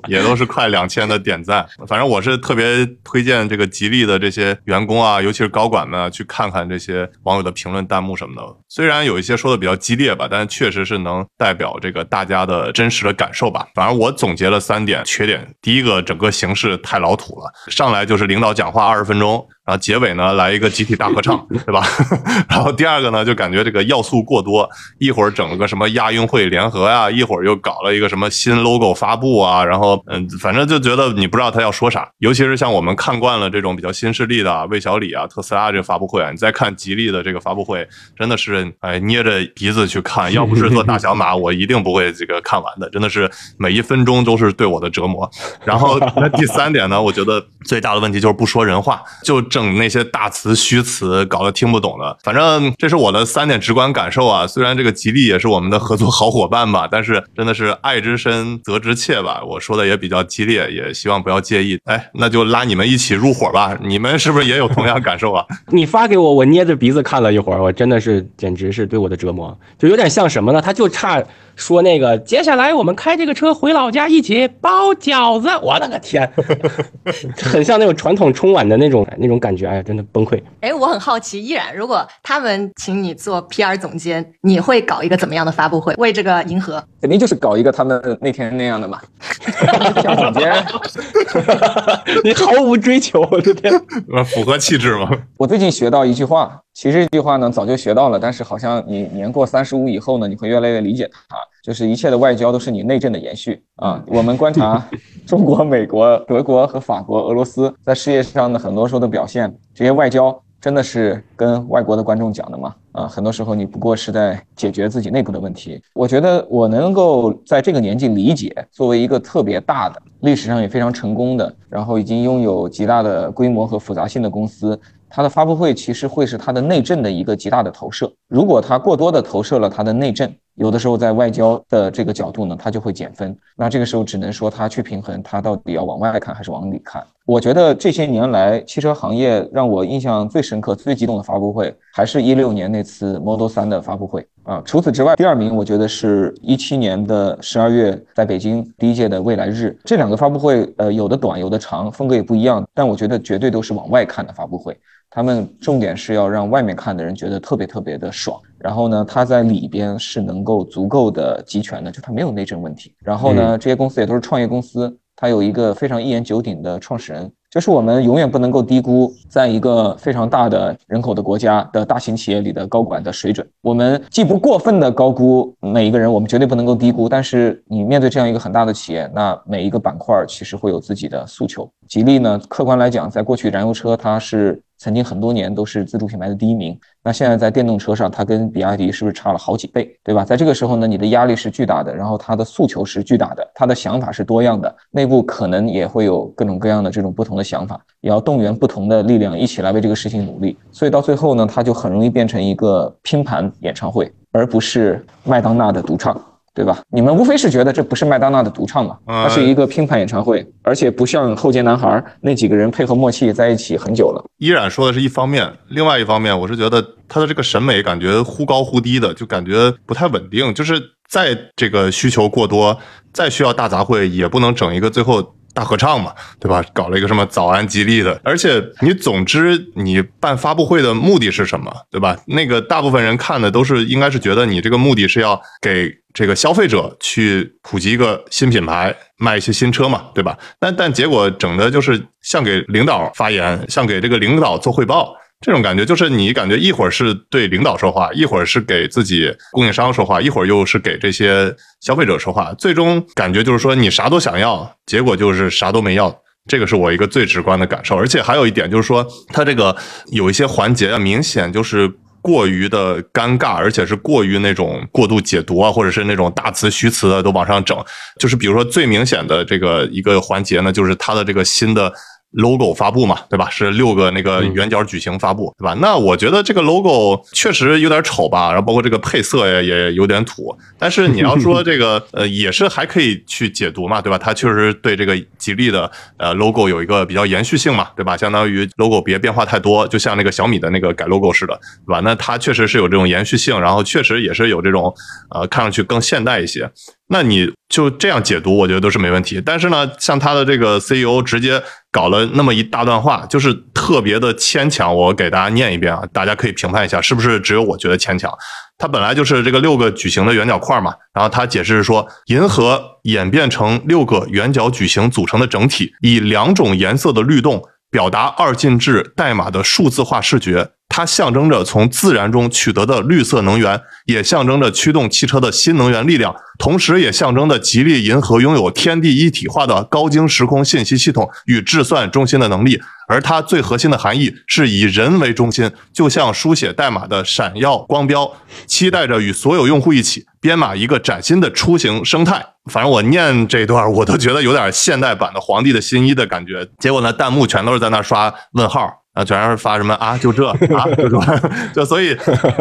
也都是快两千的点赞。反正我是特别推荐这个吉利的这些员工啊，尤其是高管们去看看这些网友的评论弹幕什么的。虽然有一些说的比较激烈吧，但确实是能代表这个大家的真实的感受吧。反正我总结了三点缺点：第一个，整个形式太老土了，上来就是领导。讲话二十分钟，然后结尾呢来一个集体大合唱，对吧？然后第二个呢就感觉这个要素过多，一会儿整了个什么亚运会联合呀，一会儿又搞了一个什么新 logo 发布啊，然后嗯，反正就觉得你不知道他要说啥。尤其是像我们看惯了这种比较新势力的啊魏小李啊、特斯拉这个发布会啊，你再看吉利的这个发布会，真的是哎捏着鼻子去看，要不是做大小马，我一定不会这个看完的。真的是每一分钟都是对我的折磨。然后那第三点呢，我觉得最大的问题就是不说人话，就整那些大词虚词，搞得听不懂的。反正这是我的三点直观感受啊。虽然这个吉利也是我们的合作好伙伴吧，但是真的是爱之深责之切吧。我说的也比较激烈，也希望不要介意。哎，那就拉你们一起入伙吧。你们是不是也有同样感受啊？你发给我，我捏着鼻子看了一会儿，我真的是简直是对我的折磨，就有点像什么呢？他就差说那个，接下来我们开这个车回老家一起包饺子。我的个天，很像那种传统春晚的那种那种感觉，哎呀，真的崩溃。哎，我很好奇，依然，如果他们请你做 PR 总监，你会搞一个怎么样的发布会？为这个银河，肯定就是搞一个他们那天那样的嘛。像总监，你毫无追求，我的天，符合气质吗？我最近学到一句话，其实这句话呢早就学到了，但是好像你年过三十五以后呢，你会越来越理解它。就是一切的外交都是你内政的延续啊！我们观察 中国、美国、德国和法国、俄罗斯在世界上的很多时候的表现，这些外交真的是跟外国的观众讲的吗？啊，很多时候你不过是在解决自己内部的问题。我觉得我能够在这个年纪理解，作为一个特别大的、历史上也非常成功的，然后已经拥有极大的规模和复杂性的公司。它的发布会其实会是它的内政的一个极大的投射。如果它过多的投射了它的内政，有的时候在外交的这个角度呢，它就会减分。那这个时候只能说它去平衡，它到底要往外看还是往里看。我觉得这些年来汽车行业让我印象最深刻、最激动的发布会，还是一六年那次 Model 3的发布会啊。除此之外，第二名我觉得是一七年的十二月在北京第一届的未来日。这两个发布会，呃，有的短，有的长，风格也不一样，但我觉得绝对都是往外看的发布会。他们重点是要让外面看的人觉得特别特别的爽，然后呢，他在里边是能够足够的集权的，就他没有内政问题。然后呢，这些公司也都是创业公司，他有一个非常一言九鼎的创始人。就是我们永远不能够低估，在一个非常大的人口的国家的大型企业里的高管的水准。我们既不过分的高估每一个人，我们绝对不能够低估。但是你面对这样一个很大的企业，那每一个板块其实会有自己的诉求。吉利呢，客观来讲，在过去燃油车它是。曾经很多年都是自主品牌的第一名，那现在在电动车上，它跟比亚迪是不是差了好几倍，对吧？在这个时候呢，你的压力是巨大的，然后它的诉求是巨大的，它的想法是多样的，内部可能也会有各种各样的这种不同的想法，也要动员不同的力量一起来为这个事情努力，所以到最后呢，它就很容易变成一个拼盘演唱会，而不是麦当娜的独唱。对吧？你们无非是觉得这不是麦当娜的独唱嘛？它是一个拼盘演唱会，而且不像后街男孩那几个人配合默契在一起很久了。依然说的是一方面，另外一方面，我是觉得他的这个审美感觉忽高忽低的，就感觉不太稳定。就是在这个需求过多，再需要大杂烩，也不能整一个最后。大合唱嘛，对吧？搞了一个什么早安吉利的，而且你总之你办发布会的目的是什么，对吧？那个大部分人看的都是应该是觉得你这个目的是要给这个消费者去普及一个新品牌，卖一些新车嘛，对吧？但但结果整的就是像给领导发言，像给这个领导做汇报。这种感觉就是你感觉一会儿是对领导说话，一会儿是给自己供应商说话，一会儿又是给这些消费者说话，最终感觉就是说你啥都想要，结果就是啥都没要。这个是我一个最直观的感受。而且还有一点就是说，它这个有一些环节啊，明显就是过于的尴尬，而且是过于那种过度解读啊，或者是那种大词虚词的都往上整。就是比如说最明显的这个一个环节呢，就是它的这个新的。Logo 发布嘛，对吧？是六个那个圆角矩形发布，对吧？那我觉得这个 logo 确实有点丑吧，然后包括这个配色也也有点土。但是你要说这个，呃，也是还可以去解读嘛，对吧？它确实对这个吉利的呃 logo 有一个比较延续性嘛，对吧？相当于 logo 别变化太多，就像那个小米的那个改 logo 似的，对吧？那它确实是有这种延续性，然后确实也是有这种呃看上去更现代一些。那你就这样解读，我觉得都是没问题。但是呢，像他的这个 CEO 直接搞了那么一大段话，就是特别的牵强。我给大家念一遍啊，大家可以评判一下，是不是只有我觉得牵强？它本来就是这个六个矩形的圆角块嘛，然后他解释说，银河演变成六个圆角矩形组成的整体，以两种颜色的律动表达二进制代码的数字化视觉。它象征着从自然中取得的绿色能源，也象征着驱动汽车的新能源力量，同时也象征着吉利银河拥有天地一体化的高精时空信息系统与计算中心的能力。而它最核心的含义是以人为中心，就像书写代码的闪耀光标，期待着与所有用户一起编码一个崭新的出行生态。反正我念这段，我都觉得有点现代版的《皇帝的新衣》的感觉。结果呢，弹幕全都是在那刷问号。啊，全是发什么啊？就这啊，就这，就所以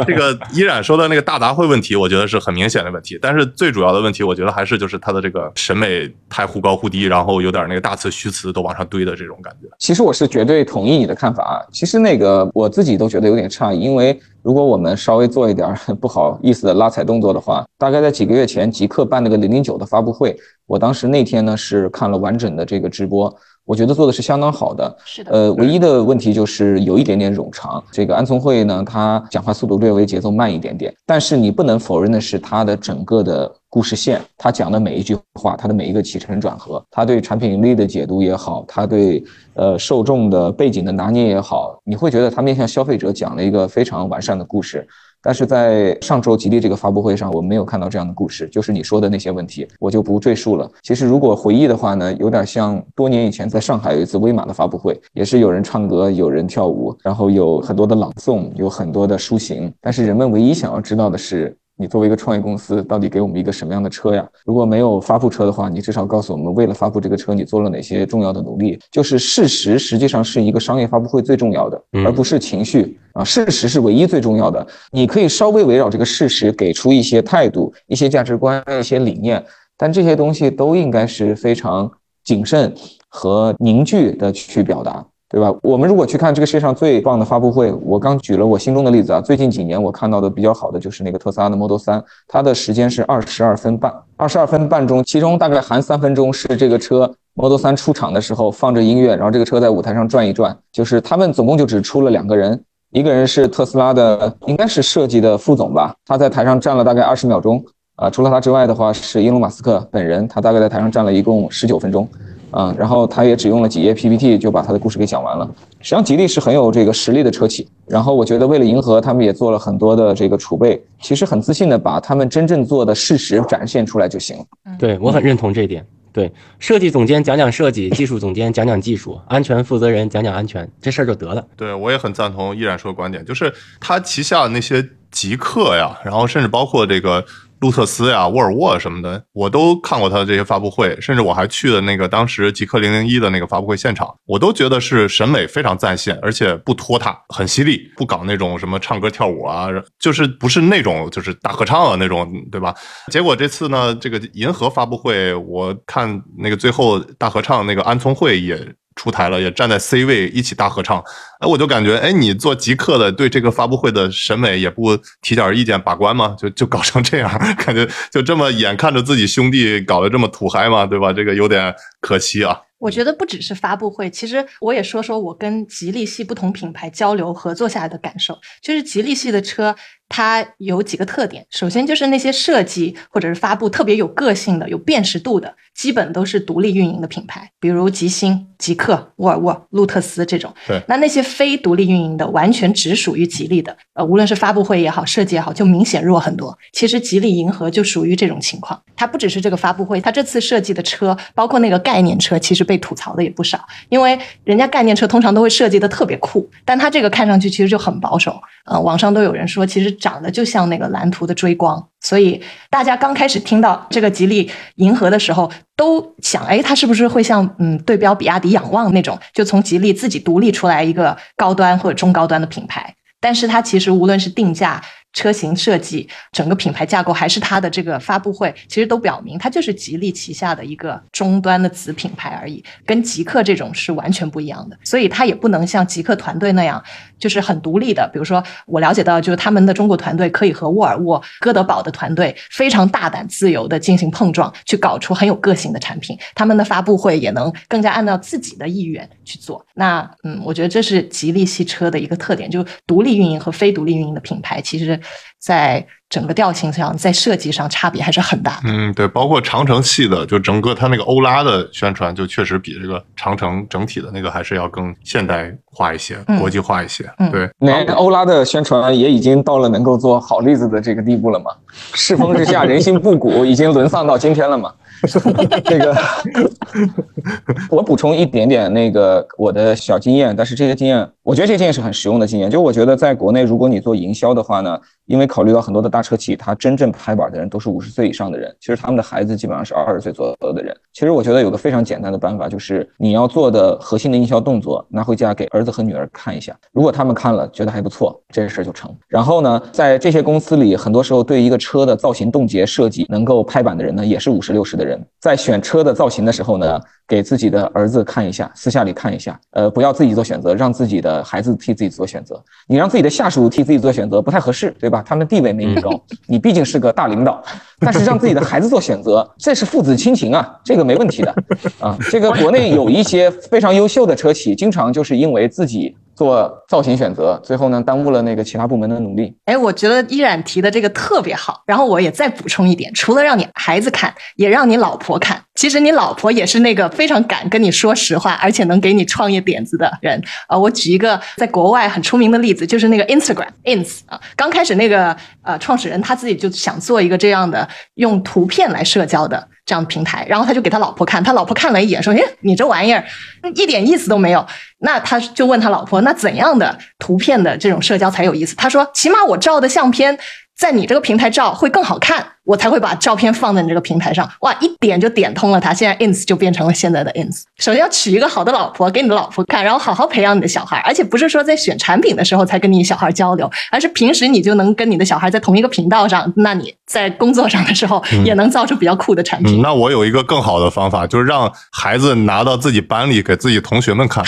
这个依然说的那个大杂烩问题，我觉得是很明显的问题。但是最主要的问题，我觉得还是就是他的这个审美太忽高忽低，然后有点那个大词虚词都往上堆的这种感觉。其实我是绝对同意你的看法啊。其实那个我自己都觉得有点诧异，因为如果我们稍微做一点 不好意思的拉踩动作的话，大概在几个月前，极客办那个零零九的发布会，我当时那天呢是看了完整的这个直播。我觉得做的是相当好的，是的。呃，唯一的问题就是有一点点冗长。这个安聪慧呢，他讲话速度略微节奏慢一点点，但是你不能否认的是，他的整个的故事线，他讲的每一句话，他的每一个起承转合，他对产品力的解读也好，他对呃受众的背景的拿捏也好，你会觉得他面向消费者讲了一个非常完善的故事。但是在上周吉利这个发布会上，我没有看到这样的故事，就是你说的那些问题，我就不赘述了。其实如果回忆的话呢，有点像多年以前在上海有一次威马的发布会，也是有人唱歌，有人跳舞，然后有很多的朗诵，有很多的抒情。但是人们唯一想要知道的是。你作为一个创业公司，到底给我们一个什么样的车呀？如果没有发布车的话，你至少告诉我们，为了发布这个车，你做了哪些重要的努力？就是事实，实际上是一个商业发布会最重要的，而不是情绪啊。事实是唯一最重要的。你可以稍微围绕这个事实给出一些态度、一些价值观、一些理念，但这些东西都应该是非常谨慎和凝聚的去表达。对吧？我们如果去看这个世界上最棒的发布会，我刚举了我心中的例子啊。最近几年我看到的比较好的就是那个特斯拉的 Model 3，它的时间是二十二分半。二十二分半钟，其中大概含三分钟是这个车 Model 3出厂的时候放着音乐，然后这个车在舞台上转一转。就是他们总共就只出了两个人，一个人是特斯拉的，应该是设计的副总吧，他在台上站了大概二十秒钟。啊，除了他之外的话，是伊隆马斯克本人，他大概在台上站了一共十九分钟。啊，然后他也只用了几页 PPT 就把他的故事给讲完了。实际上，吉利是很有这个实力的车企。然后我觉得，为了迎合他们，也做了很多的这个储备。其实很自信的把他们真正做的事实展现出来就行了。对我很认同这一点。对，设计总监讲讲设计，技术总监讲讲技术，安全负责人讲讲安全，这事儿就得了。对我也很赞同依然说的观点，就是他旗下的那些极客呀，然后甚至包括这个。路特斯呀、沃尔沃什么的，我都看过他的这些发布会，甚至我还去了那个当时极客零零一的那个发布会现场，我都觉得是审美非常在线，而且不拖沓，很犀利，不搞那种什么唱歌跳舞啊，就是不是那种就是大合唱啊那种，对吧？结果这次呢，这个银河发布会，我看那个最后大合唱那个安聪慧也。出台了，也站在 C 位一起大合唱，哎，我就感觉，哎，你做极客的，对这个发布会的审美也不提点意见把关吗？就就搞成这样，感觉就这么眼看着自己兄弟搞得这么土嗨嘛，对吧？这个有点可惜啊。我觉得不只是发布会，其实我也说说我跟吉利系不同品牌交流合作下来的感受，就是吉利系的车。它有几个特点，首先就是那些设计或者是发布特别有个性的、有辨识度的，基本都是独立运营的品牌，比如吉星、极客、沃尔沃、路特斯这种。对，那那些非独立运营的，完全只属于吉利的，呃，无论是发布会也好，设计也好，就明显弱很多。其实吉利银河就属于这种情况，它不只是这个发布会，它这次设计的车，包括那个概念车，其实被吐槽的也不少，因为人家概念车通常都会设计的特别酷，但它这个看上去其实就很保守。呃，网上都有人说，其实。长得就像那个蓝图的追光，所以大家刚开始听到这个吉利银河的时候，都想，哎，它是不是会像嗯对标比亚迪仰望那种，就从吉利自己独立出来一个高端或者中高端的品牌？但是它其实无论是定价。车型设计、整个品牌架构，还是它的这个发布会，其实都表明它就是吉利旗下的一个终端的子品牌而已，跟极客这种是完全不一样的。所以它也不能像极客团队那样，就是很独立的。比如说，我了解到，就是他们的中国团队可以和沃尔沃、哥德堡的团队非常大胆、自由的进行碰撞，去搞出很有个性的产品。他们的发布会也能更加按照自己的意愿去做。那嗯，我觉得这是吉利系车的一个特点，就独立运营和非独立运营的品牌其实。实在整个调性上，在设计上差别还是很大的。嗯，对，包括长城系的，就整个它那个欧拉的宣传，就确实比这个长城整体的那个还是要更现代化一些，嗯国际化一些。嗯对，连欧拉的宣传也已经到了能够做好例子的这个地步了嘛？世风日下，人心不古，已经沦丧到今天了嘛？这个，我补充一点点那个我的小经验，但是这些经验，我觉得这些经验是很实用的经验。就我觉得在国内，如果你做营销的话呢，因为考虑到很多的大车企，它真正拍板的人都是五十岁以上的人，其实他们的孩子基本上是二十岁左右的人。其实我觉得有个非常简单的办法，就是你要做的核心的营销动作，拿回家给儿子和女儿看一下，如果他们看了觉得还不错，这个事儿就成。然后呢，在这些公司里，很多时候对一个车的造型、冻结设计能够拍板的人呢，也是五十六十的人。在选车的造型的时候呢，给自己的儿子看一下，私下里看一下，呃，不要自己做选择，让自己的孩子替自己做选择。你让自己的下属替自己做选择不太合适，对吧？他们地位没你高，你毕竟是个大领导。但是让自己的孩子做选择，这是父子亲情啊，这个没问题的啊。这个国内有一些非常优秀的车企，经常就是因为自己做造型选择，最后呢耽误了那个其他部门的努力。哎，我觉得依然提的这个特别好。然后我也再补充一点，除了让你孩子看，也让你老婆看。其实你老婆也是那个非常敢跟你说实话，而且能给你创业点子的人。啊、我举一个在国外很出名的例子，就是那个 Instagram ins 啊，刚开始那个呃创始人他自己就想做一个这样的用图片来社交的这样平台，然后他就给他老婆看，他老婆看了一眼说：“哎，你这玩意儿一点意思都没有。”那他就问他老婆：“那怎样的图片的这种社交才有意思？”他说：“起码我照的相片在你这个平台照会更好看，我才会把照片放在你这个平台上。”哇，一点就点通了他。现在 ins 就变成了现在的 ins。首先要娶一个好的老婆给你的老婆看，然后好好培养你的小孩，而且不是说在选产品的时候才跟你小孩交流，而是平时你就能跟你的小孩在同一个频道上，那你在工作上的时候也能造出比较酷的产品。嗯，那我有一个更好的方法，就是让孩子拿到自己班里给自己同学们看，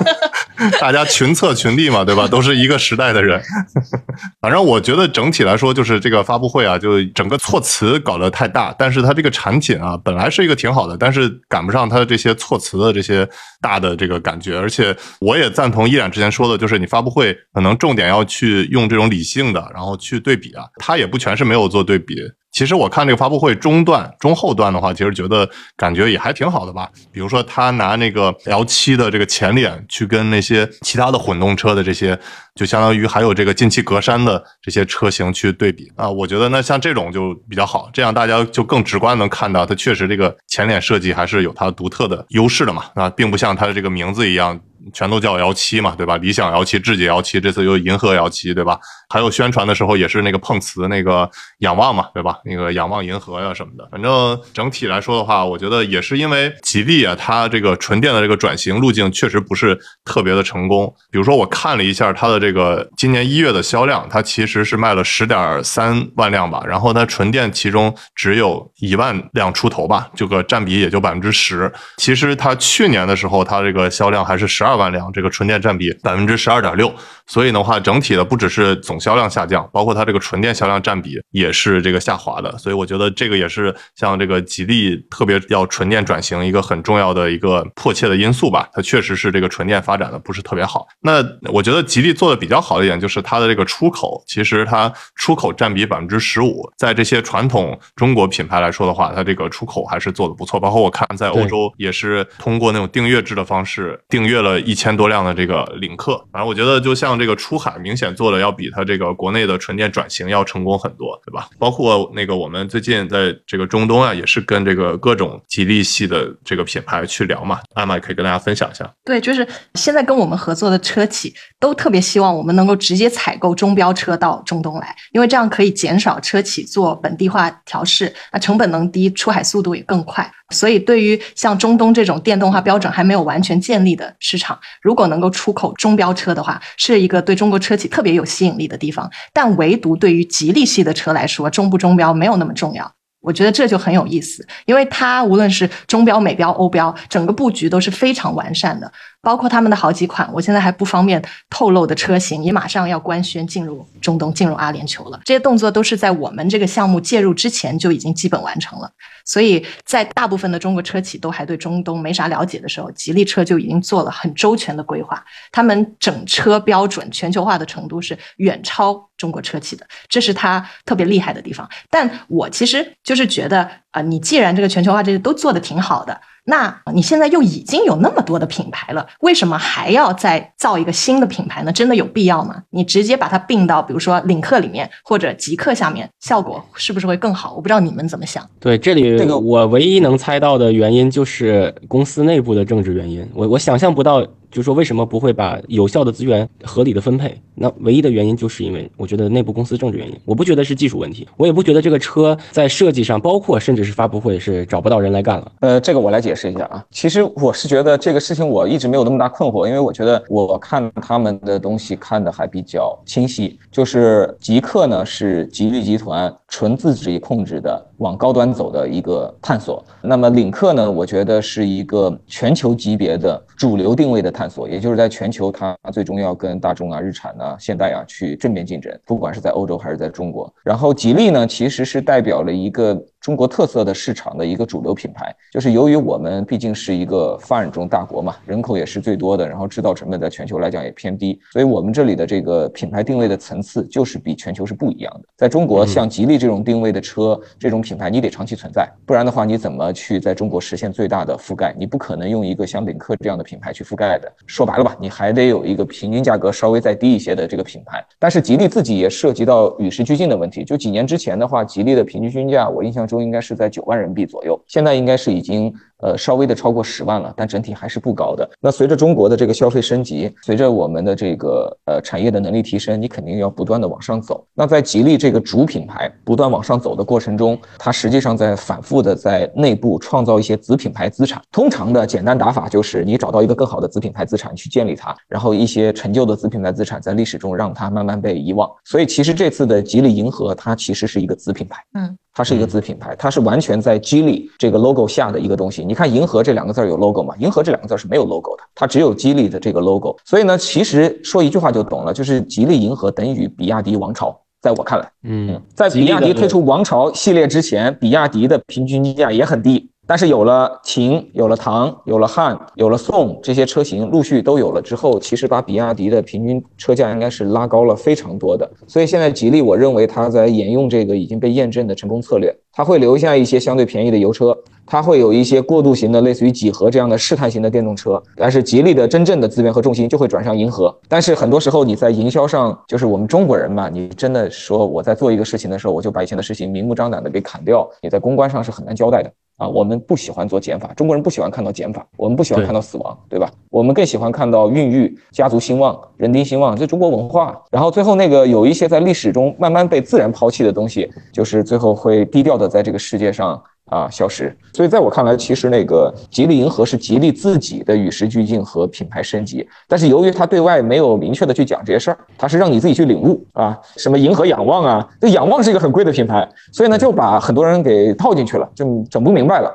大家群策群力嘛，对吧？都是一个时代的人。反正我觉得整体来说，就是这个发布会啊，就整个措辞搞得太大，但是它这个产品啊，本来是一个挺好的，但是赶不上它的这些措辞的这些大的这个感觉。而且我也赞同依然之前说的，就是你发布会可能重点要去用这种理性的，然后去对比啊，它也不全是没有做对比。其实我看这个发布会中段、中后段的话，其实觉得感觉也还挺好的吧。比如说他拿那个 L 七的这个前脸去跟那些其他的混动车的这些，就相当于还有这个进气格栅的这些车型去对比啊，我觉得那像这种就比较好，这样大家就更直观能看到它确实这个前脸设计还是有它独特的优势的嘛。啊，并不像它的这个名字一样。全都叫 L 七嘛，对吧？理想 L 七、智己 L 七，这次又银河 L 七，对吧？还有宣传的时候也是那个碰瓷那个仰望嘛，对吧？那个仰望银河呀什么的。反正整体来说的话，我觉得也是因为吉利啊，它这个纯电的这个转型路径确实不是特别的成功。比如说我看了一下它的这个今年一月的销量，它其实是卖了十点三万辆吧，然后它纯电其中只有一万辆出头吧，这个占比也就百分之十。其实它去年的时候，它这个销量还是十二万辆，这个纯电占比百分之十二点六。所以的话，整体的不只是总销量下降，包括它这个纯电销量占比也是这个下滑的。所以我觉得这个也是像这个吉利特别要纯电转型一个很重要的一个迫切的因素吧。它确实是这个纯电发展的不是特别好。那我觉得吉利做的比较好的一点就是它的这个出口，其实它出口占比百分之十五，在这些传统中国品牌来说的话，它这个出口还是做的不错。包括我看在欧洲也是通过那种订阅制的方式订阅了一千多辆的这个领克。反正我觉得就像这个出海明显做的要比它这个国内的纯电转型要成功很多，对吧？包括那个我们最近在这个中东啊，也是跟这个各种吉利系的这个品牌去聊嘛，艾玛也可以跟大家分享一下。对，就是现在跟我们合作的车企都特别希望我们能够直接采购中标车到中东来，因为这样可以减少车企做本地化调试，那成本能低，出海速度也更快。所以，对于像中东这种电动化标准还没有完全建立的市场，如果能够出口中标车的话，是一个对中国车企特别有吸引力的地方。但唯独对于吉利系的车来说，中不中标没有那么重要。我觉得这就很有意思，因为它无论是中标、美标、欧标，整个布局都是非常完善的，包括他们的好几款，我现在还不方便透露的车型，也马上要官宣进入中东、进入阿联酋了。这些动作都是在我们这个项目介入之前就已经基本完成了。所以在大部分的中国车企都还对中东没啥了解的时候，吉利车就已经做了很周全的规划，他们整车标准全球化的程度是远超中国车企的，这是它特别厉害的地方。但我其实就是觉得啊、你既然这个全球化这些都做的挺好的，那你现在又已经有那么多的品牌了，为什么还要再造一个新的品牌呢？真的有必要吗？你直接把它并到比如说领克里面或者极客下面，效果是不是会更好？我不知道你们怎么想。对，这里这个我唯一能猜到的原因就是公司内部的政治原因。我我想象不到，就是说为什么不会把有效的资源合理的分配？那唯一的原因就是因为我觉得内部公司政治原因，我不觉得是技术问题，我也不觉得这个车在设计上，包括甚至是发布会是找不到人来干了。呃，这个我来解释一下啊。其实我是觉得这个事情我一直没有那么大困惑，因为我觉得我看他们的东西看的还比较清晰。就是极客呢是吉利集团纯自己控制的往高端走的一个探索，那么领克呢，我觉得是一个全球级别的主流定位的探索，也就是在全球它最终要跟大众啊、日产啊、现代啊去正面竞争，不管是在欧洲还是在中国。然后吉利呢，其实是代表了一个中国特色的市场的一个主流品牌，就是由于我们毕竟是一个发展中大国嘛，人口也是最多的，然后制造成本在全球来讲也偏低，所以我们这里的这个品牌定位的层次就是比全球是不一样的。在中国，像吉利这种定位的车，这种品牌你得长期存在，不然的话你怎么去在中国实现最大的覆盖？你不可能用一个像领克这样的品牌去覆盖的。说白了吧，你还得有一个平均价格稍微再低一些的这个品牌。但是吉利自己也涉及到与时俱进的问题，就几年之前的话，吉利的平均均价我印象中都应该是在九万人币左右，现在应该是已经呃稍微的超过十万了，但整体还是不高的。那随着中国的这个消费升级，随着我们的这个呃产业的能力提升，你肯定要不断的往上走。那在吉利这个主品牌不断往上走的过程中，它实际上在反复的在内部创造一些子品牌资产。通常的简单打法就是你找到一个更好的子品牌资产去建立它，然后一些陈旧的子品牌资产在历史中让它慢慢被遗忘。所以其实这次的吉利银河它其实是一个子品牌。嗯。它是一个子品牌，它是完全在吉利这个 logo 下的一个东西。你看“银河”这两个字有 logo 吗？“银河”这两个字是没有 logo 的，它只有吉利的这个 logo。所以呢，其实说一句话就懂了，就是吉利银河等于比亚迪王朝。在我看来，嗯，在比亚迪推出王朝系列之前，比亚迪的平均均价也很低。但是有了秦，有了唐，有了汉，有了宋这些车型陆续都有了之后，其实把比亚迪的平均车价应该是拉高了非常多的。所以现在吉利，我认为它在沿用这个已经被验证的成功策略，它会留下一些相对便宜的油车，它会有一些过渡型的，类似于几何这样的试探型的电动车，但是吉利的真正的资源和重心就会转向银河。但是很多时候你在营销上，就是我们中国人嘛，你真的说我在做一个事情的时候，我就把以前的事情明目张胆的给砍掉，你在公关上是很难交代的。啊，我们不喜欢做减法，中国人不喜欢看到减法，我们不喜欢看到死亡，对吧？我们更喜欢看到孕育、家族兴旺、人丁兴旺，这中国文化。然后最后那个有一些在历史中慢慢被自然抛弃的东西，就是最后会低调的在这个世界上啊消失。所以在我看来，其实那个吉利银河是吉利自己的与时俱进和品牌升级，但是由于它对外没有明确的去讲这些事儿，它是让你自己去领悟啊，什么银河仰望啊，这仰望是一个很贵的品牌，所以呢就把很多人给套进去了，就整不明白了。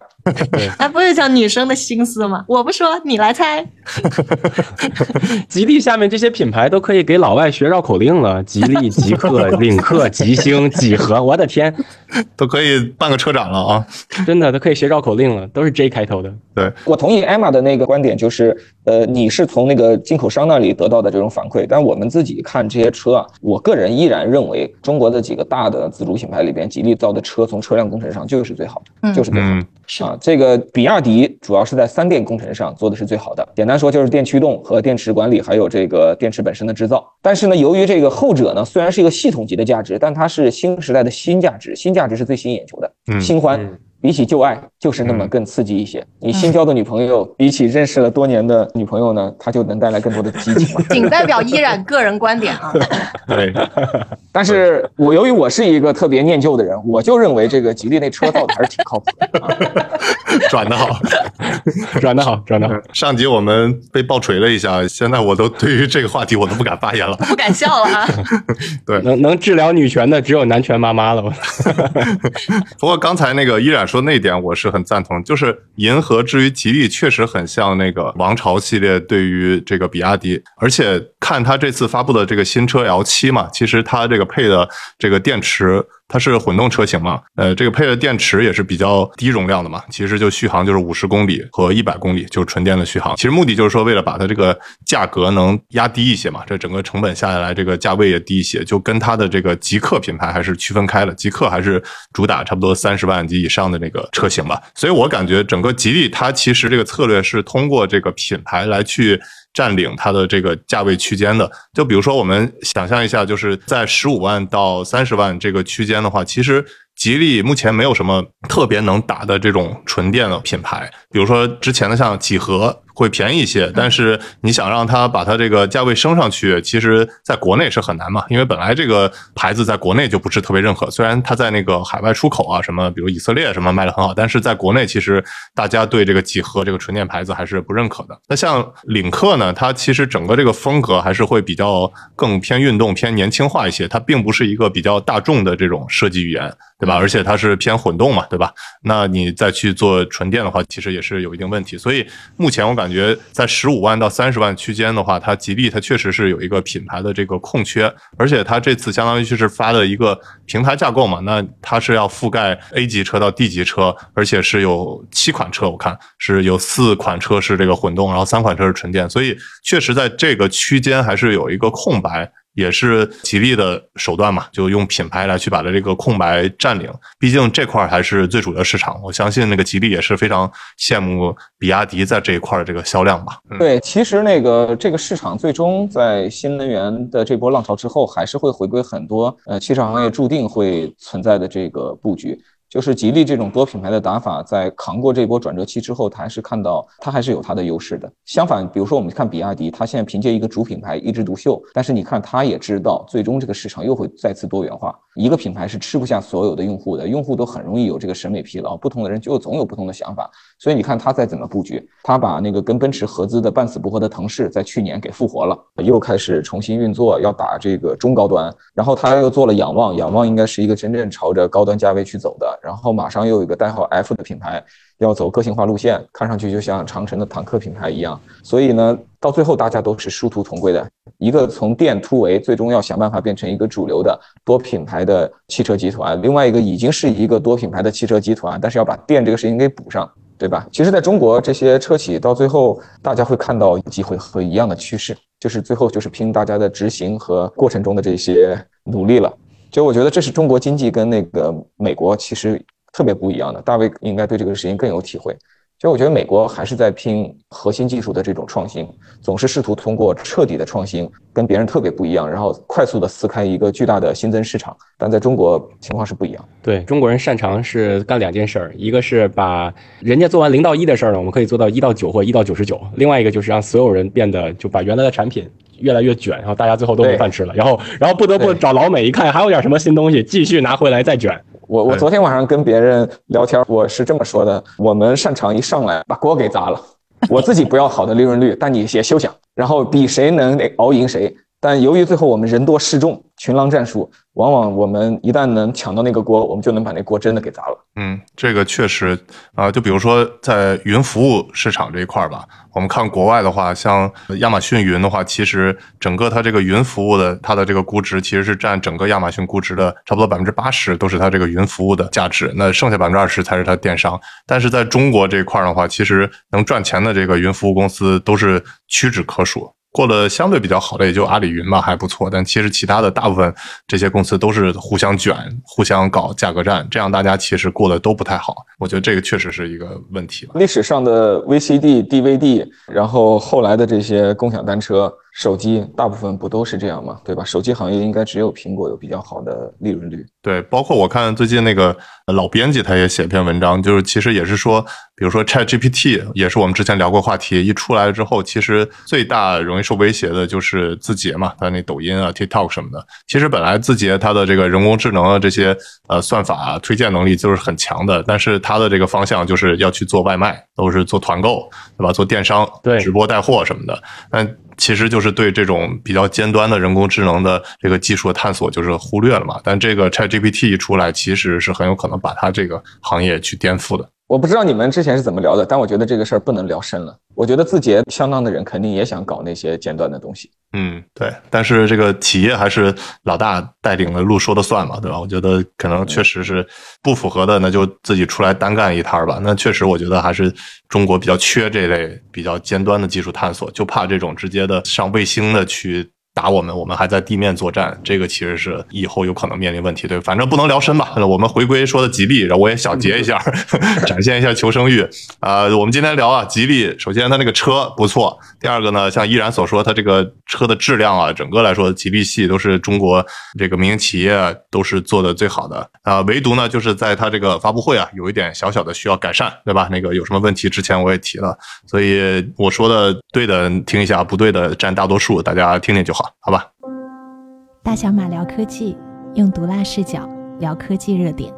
那不是讲女生的心思吗？我不说，你来猜。吉利下面这些品牌都可以给老外学绕口令了，吉利、极客、领克、吉星、几何，我的天，都可以办个车展了啊！真的都可以学绕口令了，都是 J 开头的。对，我同意 Emma 的那个观点，就是呃，你是从那个进口商那里得到的这种反馈，但我们自己看这些车啊，我个人依然认为中国的几个大的自主品牌里边，吉利造的车从车辆工程上就是最好的，嗯就是最好的。嗯，是啊，这个比亚迪主要是在三电工程上做的是最好的，简单说就是电驱动和电池管理，还有这个电池本身的制造。但是呢，由于这个后者呢，虽然是一个系统级的价值，但它是新时代的新价值，新价值是最吸引眼球的，嗯新欢。嗯比起旧爱，就是那么更刺激一些。你新交的女朋友，比起认识了多年的女朋友呢，她就能带来更多的激情嘛。仅代表依然个人观点啊。对，但是我由于我是一个特别念旧的人，我就认为这个吉利那车造的还是挺靠谱的。啊转的好。转的好，转的好。上集我们被爆锤了一下，现在我都对于这个话题我都不敢发言了。不敢笑了啊！对能能治疗女权的只有男权妈妈了。我不过刚才那个依然说那一点，我是很赞同，就是银河至于吉利确实很像那个王朝系列对于这个比亚迪，而且看它这次发布的这个新车 L 七嘛，其实它这个配的这个电池。它是混动车型嘛？呃，这个配的电池也是比较低容量的嘛，其实就续航就是五十公里和一百公里，就是纯电的续航。其实目的就是说，为了把它这个价格能压低一些嘛，这整个成本下来，这个价位也低一些，就跟它的这个极客品牌还是区分开了。极客还是主打差不多三十万及以上的那个车型吧。所以我感觉整个吉利它其实这个策略是通过这个品牌来去。占领它的这个价位区间的，就比如说我们想象一下，就是在十五万到三十万这个区间的话，其实吉利目前没有什么特别能打的这种纯电的品牌，比如说之前的像几何。会便宜一些，但是你想让它把它这个价位升上去，其实在国内是很难嘛，因为本来这个牌子在国内就不是特别认可。虽然它在那个海外出口啊，什么比如以色列什么卖的很好，但是在国内其实大家对这个几何这个纯电牌子还是不认可的。那像领克呢，它其实整个这个风格还是会比较更偏运动、偏年轻化一些，它并不是一个比较大众的这种设计语言，对吧？而且它是偏混动嘛，对吧？那你再去做纯电的话，其实也是有一定问题。所以目前我感觉。感觉在十五万到三十万区间的话，它吉利它确实是有一个品牌的这个空缺，而且它这次相当于就是发的一个平台架构嘛，那它是要覆盖 A 级车到 D 级车，而且是有七款车，我看是有四款车是这个混动，然后三款车是纯电，所以确实在这个区间还是有一个空白。也是吉利的手段嘛，就用品牌来去把它这个空白占领。毕竟这块儿还是最主的市场，我相信那个吉利也是非常羡慕比亚迪在这一块的这个销量吧。对，其实那个这个市场最终在新能源的这波浪潮之后，还是会回归很多呃汽车行业注定会存在的这个布局。就是吉利这种多品牌的打法，在扛过这波转折期之后，它还是看到它还是有它的优势的。相反，比如说我们看比亚迪，它现在凭借一个主品牌一枝独秀，但是你看它也知道，最终这个市场又会再次多元化。一个品牌是吃不下所有的用户的，用户都很容易有这个审美疲劳，不同的人就总有不同的想法。所以你看它在怎么布局，它把那个跟奔驰合资的半死不活的腾势在去年给复活了，又开始重新运作，要打这个中高端。然后他又做了仰望，仰望应该是一个真正朝着高端价位去走的。然后马上又有一个代号 F 的品牌要走个性化路线，看上去就像长城的坦克品牌一样。所以呢，到最后大家都是殊途同归的，一个从电突围，最终要想办法变成一个主流的多品牌的汽车集团；另外一个已经是一个多品牌的汽车集团，但是要把电这个事情给补上，对吧？其实，在中国这些车企到最后，大家会看到机会和一样的趋势，就是最后就是拼大家的执行和过程中的这些努力了。就我觉得这是中国经济跟那个美国其实特别不一样的，大卫应该对这个事情更有体会。其实我觉得美国还是在拼核心技术的这种创新，总是试图通过彻底的创新跟别人特别不一样，然后快速的撕开一个巨大的新增市场。但在中国情况是不一样。对中国人擅长是干两件事儿，一个是把人家做完零到一的事儿呢，我们可以做到一到九或一到九十九；另外一个就是让所有人变得就把原来的产品越来越卷，然后大家最后都没饭吃了，然后然后不得不找老美一看还有点什么新东西，继续拿回来再卷。我我昨天晚上跟别人聊天，我是这么说的：我们擅长一上来把锅给砸了，我自己不要好的利润率，但你也休想，然后比谁能熬赢谁。但由于最后我们人多势众，群狼战术，往往我们一旦能抢到那个锅，我们就能把那锅真的给砸了。嗯，这个确实啊，就比如说在云服务市场这一块儿吧，我们看国外的话，像亚马逊云的话，其实整个它这个云服务的它的这个估值，其实是占整个亚马逊估值的差不多百分之八十，都是它这个云服务的价值，那剩下百分之二十才是它电商。但是在中国这一块的话，其实能赚钱的这个云服务公司都是屈指可数。过得相对比较好的也就阿里云吧，还不错。但其实其他的大部分这些公司都是互相卷、互相搞价格战，这样大家其实过得都不太好。我觉得这个确实是一个问题历史上的 VCD、DVD，然后后来的这些共享单车。手机大部分不都是这样吗？对吧？手机行业应该只有苹果有比较好的利润率。对，包括我看最近那个老编辑他也写篇文章，就是其实也是说，比如说 Chat GPT 也是我们之前聊过话题，一出来之后，其实最大容易受威胁的就是字节嘛，它那抖音啊、TikTok 什么的。其实本来字节它的这个人工智能啊这些呃算法推荐能力就是很强的，但是它的这个方向就是要去做外卖，都是做团购，对吧？做电商、对直播带货什么的，但。其实就是对这种比较尖端的人工智能的这个技术的探索，就是忽略了嘛。但这个 ChatGPT 一出来，其实是很有可能把它这个行业去颠覆的。我不知道你们之前是怎么聊的，但我觉得这个事儿不能聊深了。我觉得字节相当的人肯定也想搞那些尖端的东西。嗯，对，但是这个企业还是老大带领的路说的算嘛，对吧？我觉得可能确实是不符合的，那就自己出来单干一摊儿吧。那确实，我觉得还是中国比较缺这类比较尖端的技术探索，就怕这种直接的上卫星的去。打我们，我们还在地面作战，这个其实是以后有可能面临问题。对，反正不能聊深吧。我们回归说的吉利，然后我也小结一下，展现一下求生欲啊。我们今天聊啊，吉利，首先它那个车不错，第二个呢，像依然所说，它这个车的质量啊，整个来说，吉利系都是中国这个民营企业都是做的最好的啊。唯独呢，就是在它这个发布会啊，有一点小小的需要改善，对吧？那个有什么问题，之前我也提了，所以我说的对的听一下，不对的占大多数，大家听听就好。好吧，大小马聊科技，用毒辣视角聊科技热点。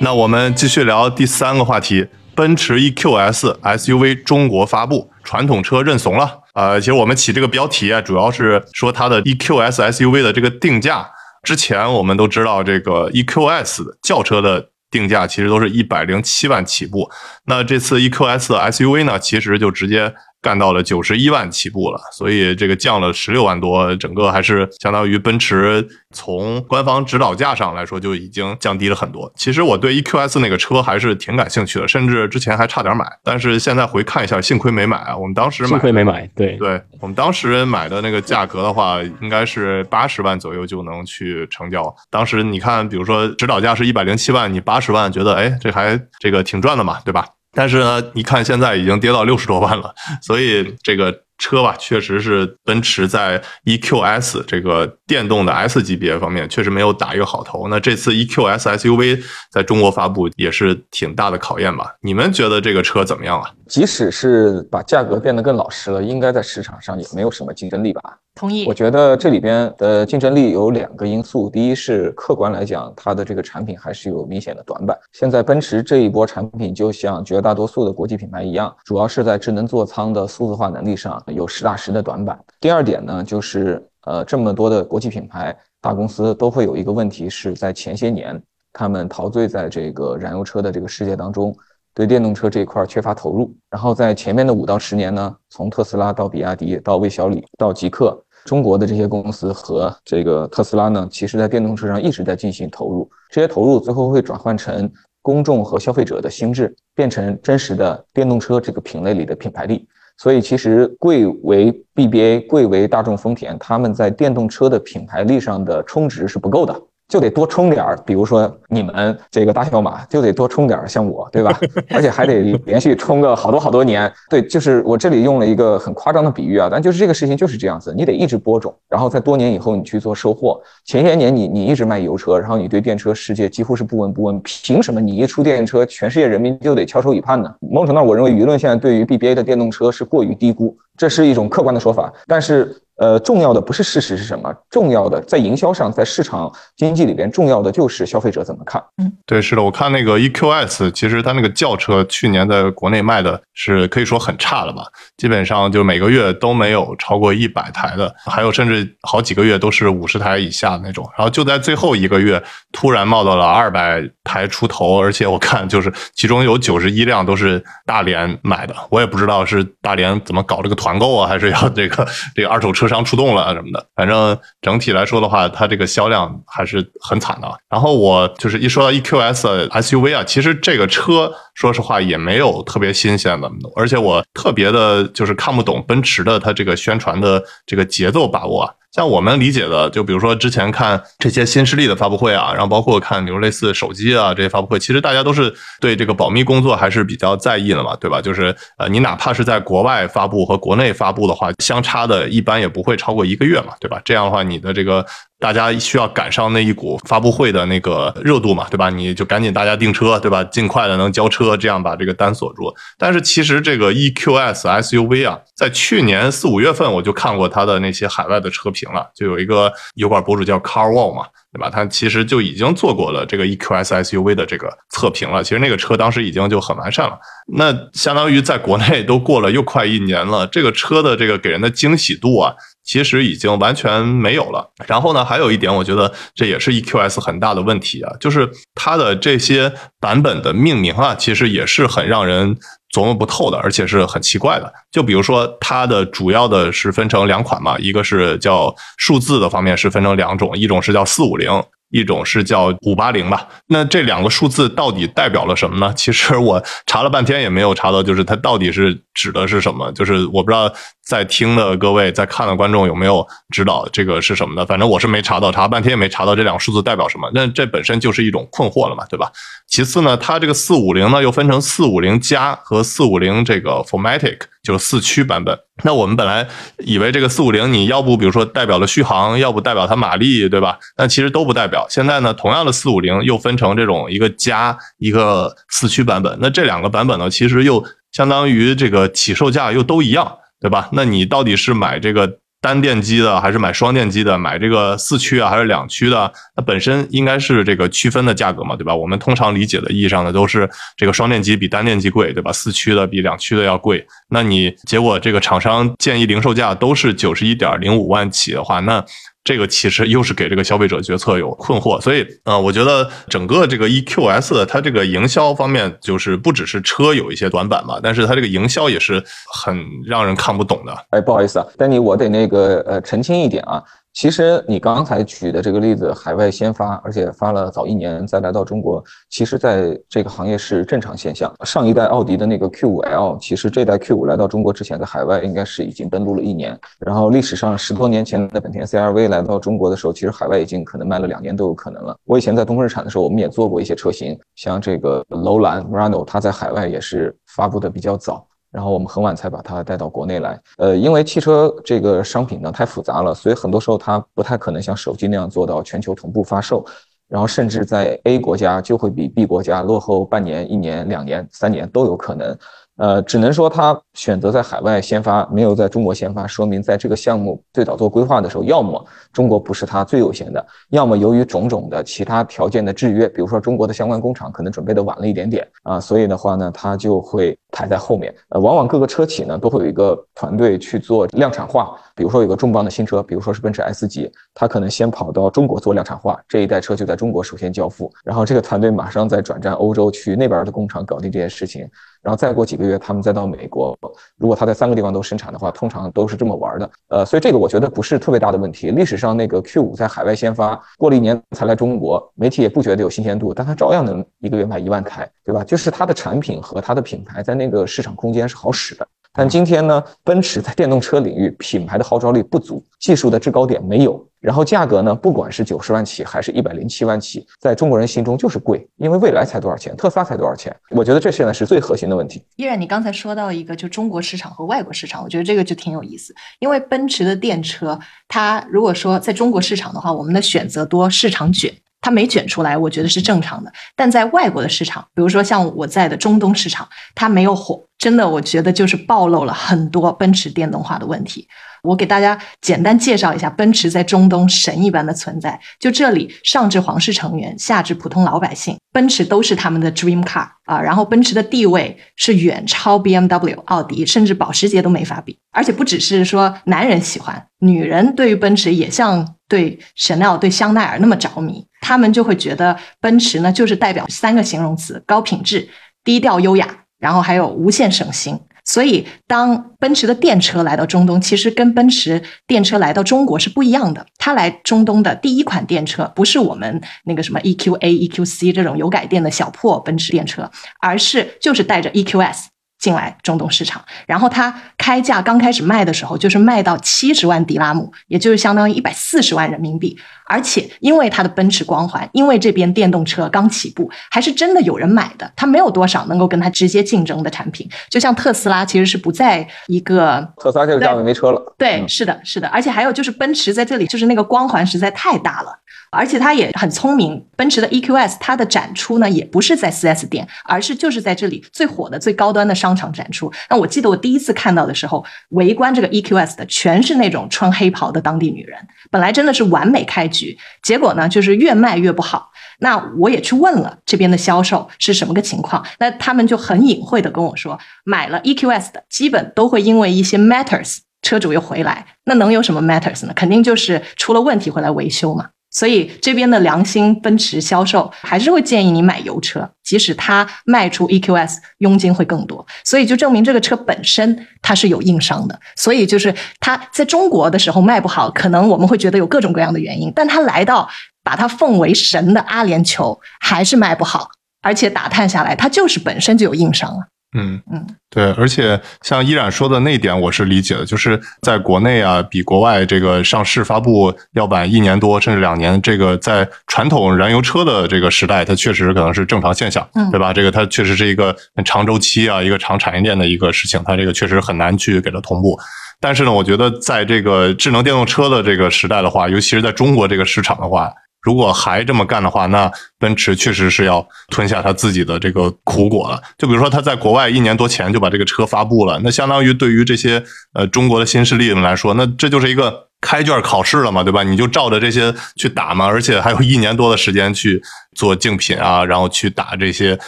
那我们继续聊第三个话题：奔驰 EQS SUV 中国发布，传统车认怂了。呃，其实我们起这个标题啊，主要是说它的 EQS SUV 的这个定价。之前我们都知道，这个 EQS 轿车的。定价其实都是一百零七万起步，那这次 EQS 的 SUV 呢，其实就直接。干到了九十一万起步了，所以这个降了十六万多，整个还是相当于奔驰从官方指导价上来说就已经降低了很多。其实我对 EQS 那个车还是挺感兴趣的，甚至之前还差点买，但是现在回看一下，幸亏没买啊。我们当时幸亏没买，对对，我们当时买的那个价格的话，应该是八十万左右就能去成交。当时你看，比如说指导价是一百零七万，你八十万觉得哎，这还这个挺赚的嘛，对吧？但是呢，你看现在已经跌到六十多万了，所以这个车吧，确实是奔驰在 EQS 这个电动的 S 级别方面确实没有打一个好头。那这次 EQS SUV 在中国发布也是挺大的考验吧？你们觉得这个车怎么样啊？即使是把价格变得更老实了，应该在市场上也没有什么竞争力吧？同意。我觉得这里边的竞争力有两个因素，第一是客观来讲，它的这个产品还是有明显的短板。现在奔驰这一波产品，就像绝大多数的国际品牌一样，主要是在智能座舱的数字化能力上有实打实的短板。第二点呢，就是呃，这么多的国际品牌大公司都会有一个问题，是在前些年他们陶醉在这个燃油车的这个世界当中，对电动车这一块缺乏投入。然后在前面的五到十年呢，从特斯拉到比亚迪到魏小李到极客。中国的这些公司和这个特斯拉呢，其实在电动车上一直在进行投入，这些投入最后会转换成公众和消费者的心智，变成真实的电动车这个品类里的品牌力。所以，其实贵为 BBA，贵为大众、丰田，他们在电动车的品牌力上的充值是不够的。就得多充点儿，比如说你们这个大小马就得多充点儿，像我，对吧？而且还得连续充个好多好多年。对，就是我这里用了一个很夸张的比喻啊，但就是这个事情就是这样子，你得一直播种，然后在多年以后你去做收获。前些年你你一直卖油车，然后你对电车世界几乎是不闻不问，凭什么你一出电车，全世界人民就得翘首以盼呢？某种程度，我认为舆论现在对于 BBA 的电动车是过于低估，这是一种客观的说法，但是。呃，重要的不是事实是什么，重要的在营销上，在市场经济里边，重要的就是消费者怎么看。嗯，对，是的，我看那个 EQS，其实它那个轿车去年在国内卖的是可以说很差了吧，基本上就每个月都没有超过一百台的，还有甚至好几个月都是五十台以下的那种。然后就在最后一个月，突然冒到了二百台出头，而且我看就是其中有九十一辆都是大连买的，我也不知道是大连怎么搞这个团购啊，还是要这个这个二手车。商出动了啊什么的，反正整体来说的话，它这个销量还是很惨的。然后我就是一说到 EQS SUV 啊，其实这个车说实话也没有特别新鲜的，而且我特别的就是看不懂奔驰的它这个宣传的这个节奏把握。像我们理解的，就比如说之前看这些新势力的发布会啊，然后包括看比如类似手机啊这些发布会，其实大家都是对这个保密工作还是比较在意的嘛，对吧？就是呃，你哪怕是在国外发布和国内发布的话，相差的一般也不会超过一个月嘛，对吧？这样的话，你的这个。大家需要赶上那一股发布会的那个热度嘛，对吧？你就赶紧大家订车，对吧？尽快的能交车，这样把这个单锁住。但是其实这个 EQS SUV 啊，在去年四五月份我就看过它的那些海外的车评了，就有一个油管博主叫 Carwall 嘛，对吧？他其实就已经做过了这个 EQS SUV 的这个测评了。其实那个车当时已经就很完善了。那相当于在国内都过了又快一年了，这个车的这个给人的惊喜度啊。其实已经完全没有了。然后呢，还有一点，我觉得这也是 EQS 很大的问题啊，就是它的这些版本的命名啊，其实也是很让人琢磨不透的，而且是很奇怪的。就比如说，它的主要的是分成两款嘛，一个是叫数字的方面是分成两种，一种是叫四五零。一种是叫五八零吧，那这两个数字到底代表了什么呢？其实我查了半天也没有查到，就是它到底是指的是什么？就是我不知道在听的各位、在看的观众有没有知道这个是什么的。反正我是没查到，查半天也没查到这两个数字代表什么。那这本身就是一种困惑了嘛，对吧？其次呢，它这个四五零呢又分成四五零加和四五零这个 formatic。就是四驱版本。那我们本来以为这个四五零，你要不比如说代表了续航，要不代表它马力，对吧？但其实都不代表。现在呢，同样的四五零又分成这种一个加一个四驱版本。那这两个版本呢，其实又相当于这个起售价又都一样，对吧？那你到底是买这个？单电机的还是买双电机的？买这个四驱啊还是两驱的？它本身应该是这个区分的价格嘛，对吧？我们通常理解的意义上呢都是这个双电机比单电机贵，对吧？四驱的比两驱的要贵。那你结果这个厂商建议零售价都是九十一点零五万起的话，那。这个其实又是给这个消费者决策有困惑，所以啊，我觉得整个这个 EQS 它这个营销方面，就是不只是车有一些短板嘛，但是它这个营销也是很让人看不懂的。哎，不好意思啊，丹尼，我得那个呃澄清一点啊。其实你刚才举的这个例子，海外先发，而且发了早一年再来到中国，其实在这个行业是正常现象。上一代奥迪的那个 Q5L，其实这代 Q5 来到中国之前，在海外应该是已经登陆了一年。然后历史上十多年前的本田 CR-V 来到中国的时候，其实海外已经可能卖了两年都有可能了。我以前在东风日产的时候，我们也做过一些车型，像这个楼兰 Murano，它在海外也是发布的比较早。然后我们很晚才把它带到国内来，呃，因为汽车这个商品呢太复杂了，所以很多时候它不太可能像手机那样做到全球同步发售，然后甚至在 A 国家就会比 B 国家落后半年、一年、两年、三年都有可能。呃，只能说他选择在海外先发，没有在中国先发，说明在这个项目最早做规划的时候，要么中国不是他最优先的，要么由于种种的其他条件的制约，比如说中国的相关工厂可能准备的晚了一点点啊，所以的话呢，他就会排在后面。呃，往往各个车企呢都会有一个团队去做量产化，比如说有个重磅的新车，比如说是奔驰 S 级，他可能先跑到中国做量产化，这一代车就在中国首先交付，然后这个团队马上再转战欧洲去那边的工厂搞定这件事情。然后再过几个月，他们再到美国。如果他在三个地方都生产的话，通常都是这么玩的。呃，所以这个我觉得不是特别大的问题。历史上那个 Q5 在海外先发，过了一年才来中国，媒体也不觉得有新鲜度，但它照样能一个月卖一万台，对吧？就是它的产品和它的品牌在那个市场空间是好使的。但今天呢，奔驰在电动车领域品牌的号召力不足，技术的制高点没有，然后价格呢，不管是九十万起还是一百零七万起，在中国人心中就是贵，因为未来才多少钱，特斯拉才多少钱？我觉得这现在是最核心的问题。依然，你刚才说到一个就中国市场和外国市场，我觉得这个就挺有意思，因为奔驰的电车，它如果说在中国市场的话，我们的选择多，市场卷。它没卷出来，我觉得是正常的。但在外国的市场，比如说像我在的中东市场，它没有火，真的，我觉得就是暴露了很多奔驰电动化的问题。我给大家简单介绍一下奔驰在中东神一般的存在。就这里，上至皇室成员，下至普通老百姓，奔驰都是他们的 dream car 啊。然后奔驰的地位是远超 BMW、奥迪，甚至保时捷都没法比。而且不只是说男人喜欢，女人对于奔驰也像对 Chanel、对香奈儿那么着迷。他们就会觉得奔驰呢，就是代表三个形容词：高品质、低调优雅，然后还有无限省心。所以，当奔驰的电车来到中东，其实跟奔驰电车来到中国是不一样的。它来中东的第一款电车，不是我们那个什么 EQA、EQC 这种油改电的小破奔驰电车，而是就是带着 EQS 进来中东市场。然后它开价刚开始卖的时候，就是卖到七十万迪拉姆，也就是相当于一百四十万人民币。而且，因为它的奔驰光环，因为这边电动车刚起步，还是真的有人买的。它没有多少能够跟它直接竞争的产品，就像特斯拉其实是不在一个特斯拉这个价位没车了。对，是的，是的。而且还有就是奔驰在这里，就是那个光环实在太大了。而且它也很聪明，奔驰的 EQS 它的展出呢，也不是在 4S 店，而是就是在这里最火的、最高端的商场展出。那我记得我第一次看到的时候，围观这个 EQS 的全是那种穿黑袍的当地女人，本来真的是完美开局，结果呢，就是越卖越不好。那我也去问了这边的销售是什么个情况，那他们就很隐晦的跟我说，买了 EQS 的基本都会因为一些 matters。车主又回来，那能有什么 matters 呢？肯定就是出了问题回来维修嘛。所以这边的良心奔驰销售还是会建议你买油车，即使它卖出 EQS 佣金会更多。所以就证明这个车本身它是有硬伤的。所以就是它在中国的时候卖不好，可能我们会觉得有各种各样的原因，但它来到把它奉为神的阿联酋还是卖不好，而且打探下来它就是本身就有硬伤啊。嗯嗯，对，而且像依然说的那点，我是理解的，就是在国内啊，比国外这个上市发布要晚一年多甚至两年，这个在传统燃油车的这个时代，它确实可能是正常现象，对吧？这个它确实是一个长周期啊，一个长产业链的一个事情，它这个确实很难去给它同步。但是呢，我觉得在这个智能电动车的这个时代的话，尤其是在中国这个市场的话。如果还这么干的话，那奔驰确实是要吞下他自己的这个苦果了。就比如说，他在国外一年多前就把这个车发布了，那相当于对于这些呃中国的新势力们来说，那这就是一个开卷考试了嘛，对吧？你就照着这些去打嘛，而且还有一年多的时间去做竞品啊，然后去打这些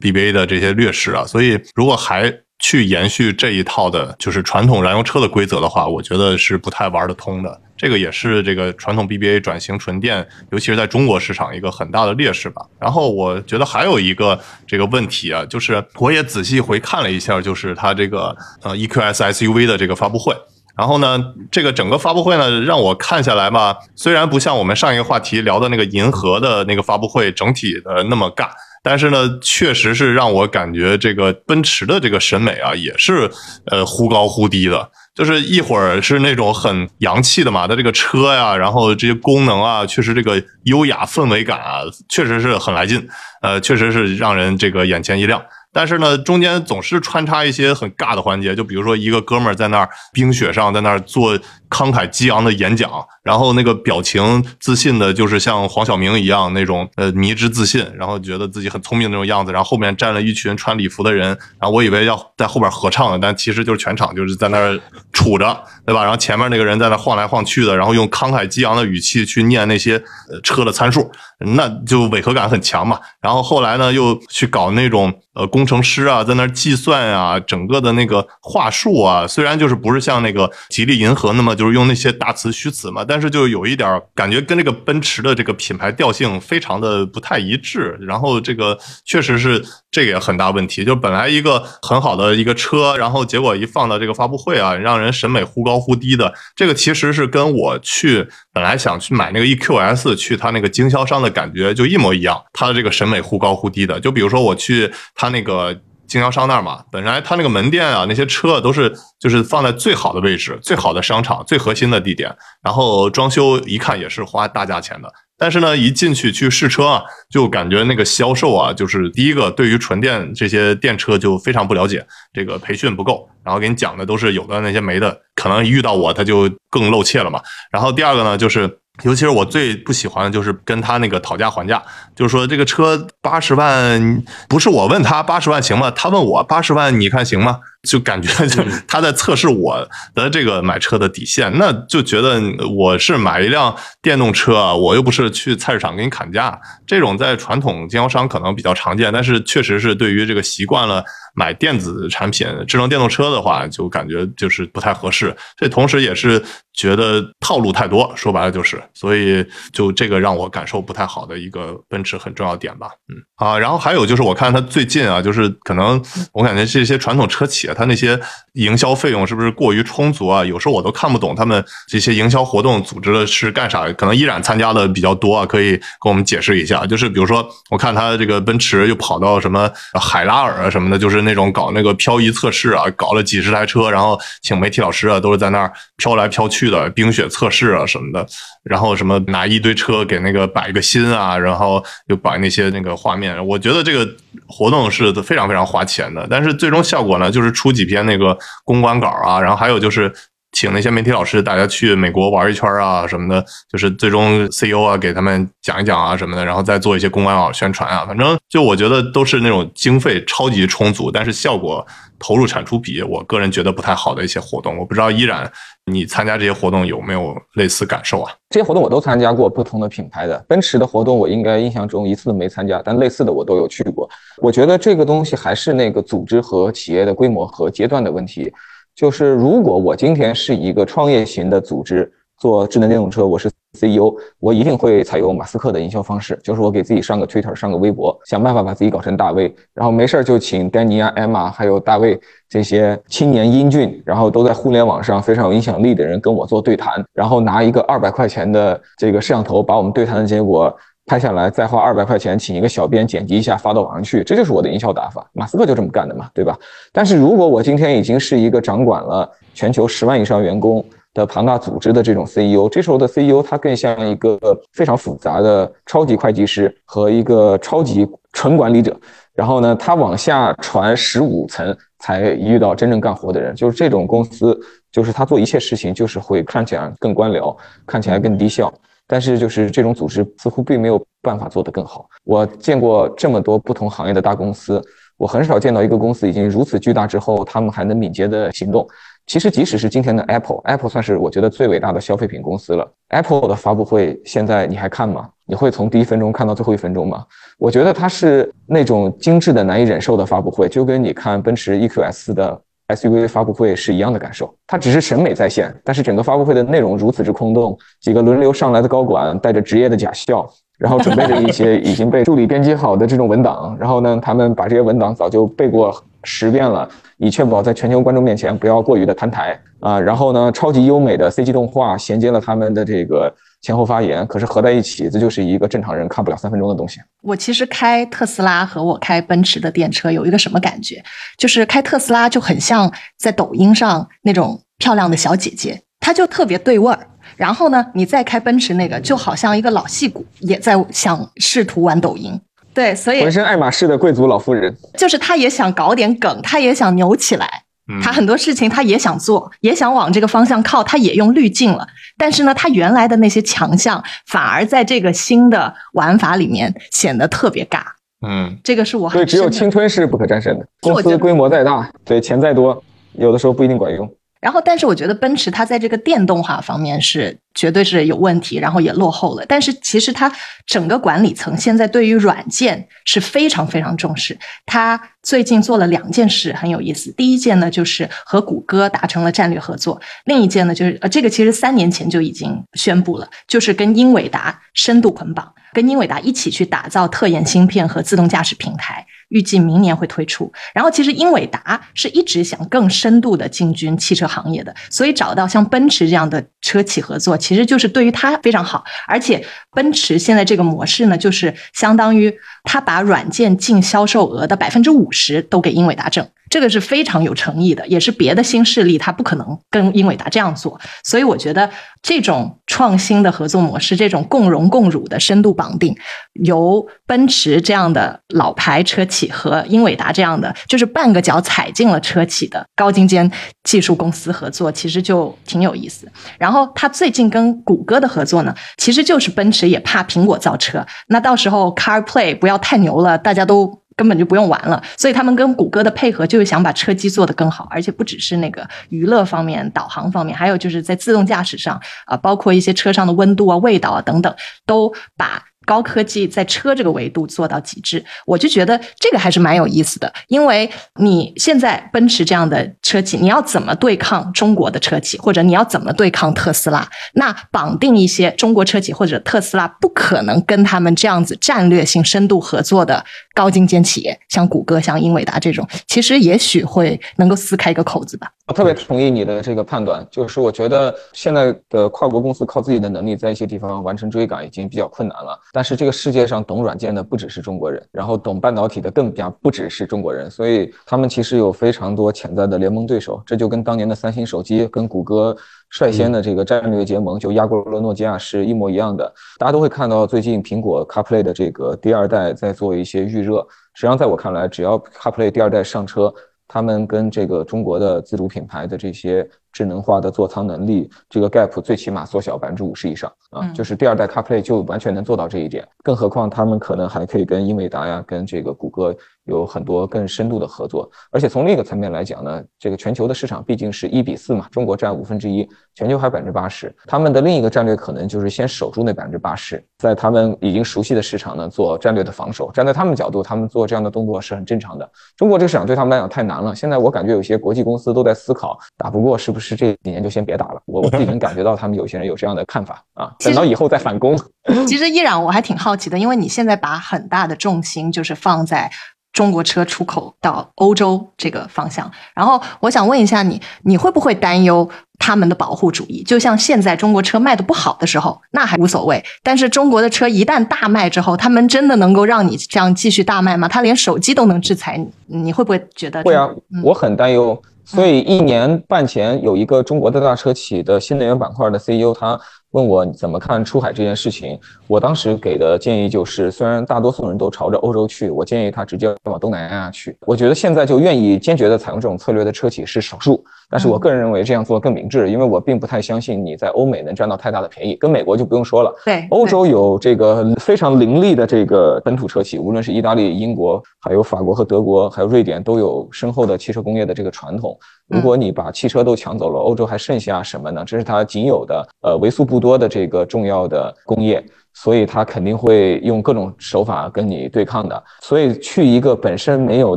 BBA 的这些劣势啊。所以，如果还去延续这一套的，就是传统燃油车的规则的话，我觉得是不太玩得通的。这个也是这个传统 BBA 转型纯电，尤其是在中国市场一个很大的劣势吧。然后我觉得还有一个这个问题啊，就是我也仔细回看了一下，就是它这个呃 EQS SUV 的这个发布会。然后呢，这个整个发布会呢，让我看下来吧，虽然不像我们上一个话题聊的那个银河的那个发布会整体的那么尬，但是呢，确实是让我感觉这个奔驰的这个审美啊，也是呃忽高忽低的。就是一会儿是那种很洋气的嘛，它这个车呀，然后这些功能啊，确实这个优雅氛围感啊，确实是很来劲，呃，确实是让人这个眼前一亮。但是呢，中间总是穿插一些很尬的环节，就比如说一个哥们儿在那儿冰雪上，在那儿做慷慨激昂的演讲，然后那个表情自信的，就是像黄晓明一样那种呃迷之自信，然后觉得自己很聪明那种样子，然后后面站了一群穿礼服的人，然后我以为要在后边合唱的，但其实就是全场就是在那儿杵着，对吧？然后前面那个人在那晃来晃去的，然后用慷慨激昂的语气去念那些车的参数，那就违和感很强嘛。然后后来呢，又去搞那种。呃，工程师啊，在那计算啊，整个的那个话术啊，虽然就是不是像那个吉利银河那么就是用那些大词虚词嘛，但是就有一点感觉跟这个奔驰的这个品牌调性非常的不太一致。然后这个确实是这个也很大问题，就本来一个很好的一个车，然后结果一放到这个发布会啊，让人审美忽高忽低的。这个其实是跟我去本来想去买那个 EQS 去他那个经销商的感觉就一模一样，他的这个审美忽高忽低的。就比如说我去他。那个经销商那儿嘛，本来他那个门店啊，那些车都是就是放在最好的位置、最好的商场、最核心的地点，然后装修一看也是花大价钱的。但是呢，一进去去试车啊，就感觉那个销售啊，就是第一个对于纯电这些电车就非常不了解，这个培训不够，然后给你讲的都是有的那些没的，可能遇到我他就更露怯了嘛。然后第二个呢，就是。尤其是我最不喜欢的就是跟他那个讨价还价，就是说这个车八十万，不是我问他八十万行吗？他问我八十万，你看行吗？就感觉就他在测试我的这个买车的底线，那就觉得我是买一辆电动车啊，我又不是去菜市场给你砍价，这种在传统经销商可能比较常见，但是确实是对于这个习惯了买电子产品、智能电动车的话，就感觉就是不太合适。这同时也是觉得套路太多，说白了就是，所以就这个让我感受不太好的一个奔驰很重要点吧。嗯啊，然后还有就是我看他最近啊，就是可能我感觉这些传统车企。他那些营销费用是不是过于充足啊？有时候我都看不懂他们这些营销活动组织的是干啥？可能依然参加的比较多啊，可以跟我们解释一下。就是比如说，我看他这个奔驰又跑到什么海拉尔啊什么的，就是那种搞那个漂移测试啊，搞了几十台车，然后请媒体老师啊，都是在那儿飘来飘去的冰雪测试啊什么的。然后什么拿一堆车给那个摆个心啊，然后又摆那些那个画面。我觉得这个活动是非常非常花钱的，但是最终效果呢，就是出几篇那个公关稿啊，然后还有就是请那些媒体老师，大家去美国玩一圈啊什么的，就是最终 CEO 啊给他们讲一讲啊什么的，然后再做一些公关啊宣传啊，反正就我觉得都是那种经费超级充足，但是效果投入产出比，我个人觉得不太好的一些活动。我不知道依然你参加这些活动有没有类似感受啊？这些活动我都参加过，不同的品牌的奔驰的活动，我应该印象中一次都没参加，但类似的我都有去过。我觉得这个东西还是那个组织和企业的规模和阶段的问题。就是如果我今天是一个创业型的组织，做智能电动车，我是 CEO，我一定会采用马斯克的营销方式，就是我给自己上个 Twitter，上个微博，想办法把自己搞成大 V，然后没事儿就请丹尼啊、艾玛还有大卫这些青年英俊，然后都在互联网上非常有影响力的人跟我做对谈，然后拿一个二百块钱的这个摄像头，把我们对谈的结果。拍下来，再花二百块钱请一个小编剪辑一下发到网上去，这就是我的营销打法。马斯克就这么干的嘛，对吧？但是如果我今天已经是一个掌管了全球十万以上员工的庞大组织的这种 CEO，这时候的 CEO 他更像一个非常复杂的超级会计师和一个超级纯管理者。然后呢，他往下传十五层才遇到真正干活的人，就是这种公司，就是他做一切事情就是会看起来更官僚，看起来更低效。但是就是这种组织似乎并没有办法做得更好。我见过这么多不同行业的大公司，我很少见到一个公司已经如此巨大之后，他们还能敏捷的行动。其实即使是今天的 Apple，Apple 算是我觉得最伟大的消费品公司了。Apple 的发布会现在你还看吗？你会从第一分钟看到最后一分钟吗？我觉得它是那种精致的难以忍受的发布会，就跟你看奔驰 EQS 的。SUV 发布会是一样的感受，它只是审美在线，但是整个发布会的内容如此之空洞。几个轮流上来的高管带着职业的假笑，然后准备着一些 已经被助理编辑好的这种文档，然后呢，他们把这些文档早就背过十遍了，以确保在全球观众面前不要过于的摊台啊。然后呢，超级优美的 CG 动画衔接了他们的这个。前后发言，可是合在一起，这就是一个正常人看不了三分钟的东西。我其实开特斯拉和我开奔驰的电车有一个什么感觉？就是开特斯拉就很像在抖音上那种漂亮的小姐姐，她就特别对味儿。然后呢，你再开奔驰那个，就好像一个老戏骨也在想试图玩抖音。对，所以浑身爱马仕的贵族老妇人，就是她也想搞点梗，她也想牛起来。他很多事情他也想做，也想往这个方向靠，他也用滤镜了。但是呢，他原来的那些强项反而在这个新的玩法里面显得特别尬。嗯，这个是我对，只有青春是不可战胜的。公司规模再大，对钱再多，有的时候不一定管用。然后，但是我觉得奔驰它在这个电动化方面是绝对是有问题，然后也落后了。但是其实它整个管理层现在对于软件是非常非常重视。它最近做了两件事很有意思。第一件呢，就是和谷歌达成了战略合作；另一件呢，就是呃，这个其实三年前就已经宣布了，就是跟英伟达深度捆绑，跟英伟达一起去打造特研芯片和自动驾驶平台。预计明年会推出。然后，其实英伟达是一直想更深度的进军汽车行业的，所以找到像奔驰这样的车企合作，其实就是对于它非常好。而且，奔驰现在这个模式呢，就是相当于它把软件净销售额的百分之五十都给英伟达挣。这个是非常有诚意的，也是别的新势力他不可能跟英伟达这样做，所以我觉得这种创新的合作模式，这种共荣共辱的深度绑定，由奔驰这样的老牌车企和英伟达这样的就是半个脚踩进了车企的高精尖技术公司合作，其实就挺有意思。然后他最近跟谷歌的合作呢，其实就是奔驰也怕苹果造车，那到时候 CarPlay 不要太牛了，大家都。根本就不用玩了，所以他们跟谷歌的配合就是想把车机做得更好，而且不只是那个娱乐方面、导航方面，还有就是在自动驾驶上啊，包括一些车上的温度啊、味道啊等等，都把。高科技在车这个维度做到极致，我就觉得这个还是蛮有意思的。因为你现在奔驰这样的车企，你要怎么对抗中国的车企，或者你要怎么对抗特斯拉？那绑定一些中国车企或者特斯拉不可能跟他们这样子战略性深度合作的高精尖企业，像谷歌、像英伟达这种，其实也许会能够撕开一个口子吧。我特别同意你的这个判断，就是我觉得现在的跨国公司靠自己的能力在一些地方完成追赶已经比较困难了。但是这个世界上懂软件的不只是中国人，然后懂半导体的更加不只是中国人，所以他们其实有非常多潜在的联盟对手。这就跟当年的三星手机跟谷歌率先的这个战略结盟就压过了诺基亚是一模一样的。大家都会看到最近苹果 CarPlay 的这个第二代在做一些预热。实际上在我看来，只要 CarPlay 第二代上车。他们跟这个中国的自主品牌的这些智能化的座舱能力，这个 gap 最起码缩小百分之五十以上啊，嗯就是第二代 CarPlay 就完全能做到这一点。更何况他们可能还可以跟英伟达呀、跟这个谷歌有很多更深度的合作。而且从另一个层面来讲呢，这个全球的市场毕竟是一比四嘛，中国占五分之一，全球还百分之八十。他们的另一个战略可能就是先守住那百分之八十，在他们已经熟悉的市场呢做战略的防守。站在他们角度，他们做这样的动作是很正常的。中国这个市场对他们来讲太难了，现在我感觉有些国际公司都在思考，打不过是不是这几年就先别打了。我我自己能感觉到他们有些人有这样的看法啊，等到以后再反攻。其实依然我还挺好奇的，因为你现在把很大的重心就是放在中国车出口到欧洲这个方向，然后我想问一下你，你会不会担忧他们的保护主义？就像现在中国车卖的不好的时候，那还无所谓，但是中国的车一旦大卖之后，他们真的能够让你这样继续大卖吗？他连手机都能制裁你，你会不会觉得？会啊嗯，我很担忧。所以一年半前，有一个中国的大车企的新能源板块的 CEO，他问我怎么看出海这件事情。我当时给的建议就是，虽然大多数人都朝着欧洲去，我建议他直接往东南亚去。我觉得现在就愿意坚决的采用这种策略的车企是少数，但是我个人认为这样做更明智，因为我并不太相信你在欧美能占到太大的便宜，跟美国就不用说了。对欧洲有这个非常凌厉的这个本土车企，无论是意大利、英国，还有法国和德国，还有瑞典，都有深厚的汽车工业的这个传统。如果你把汽车都抢走了，欧洲还剩下什么呢？这是它仅有的呃为数不多的这个重要的工业。所以它肯定会用各种手法跟你对抗的。所以去一个本身没有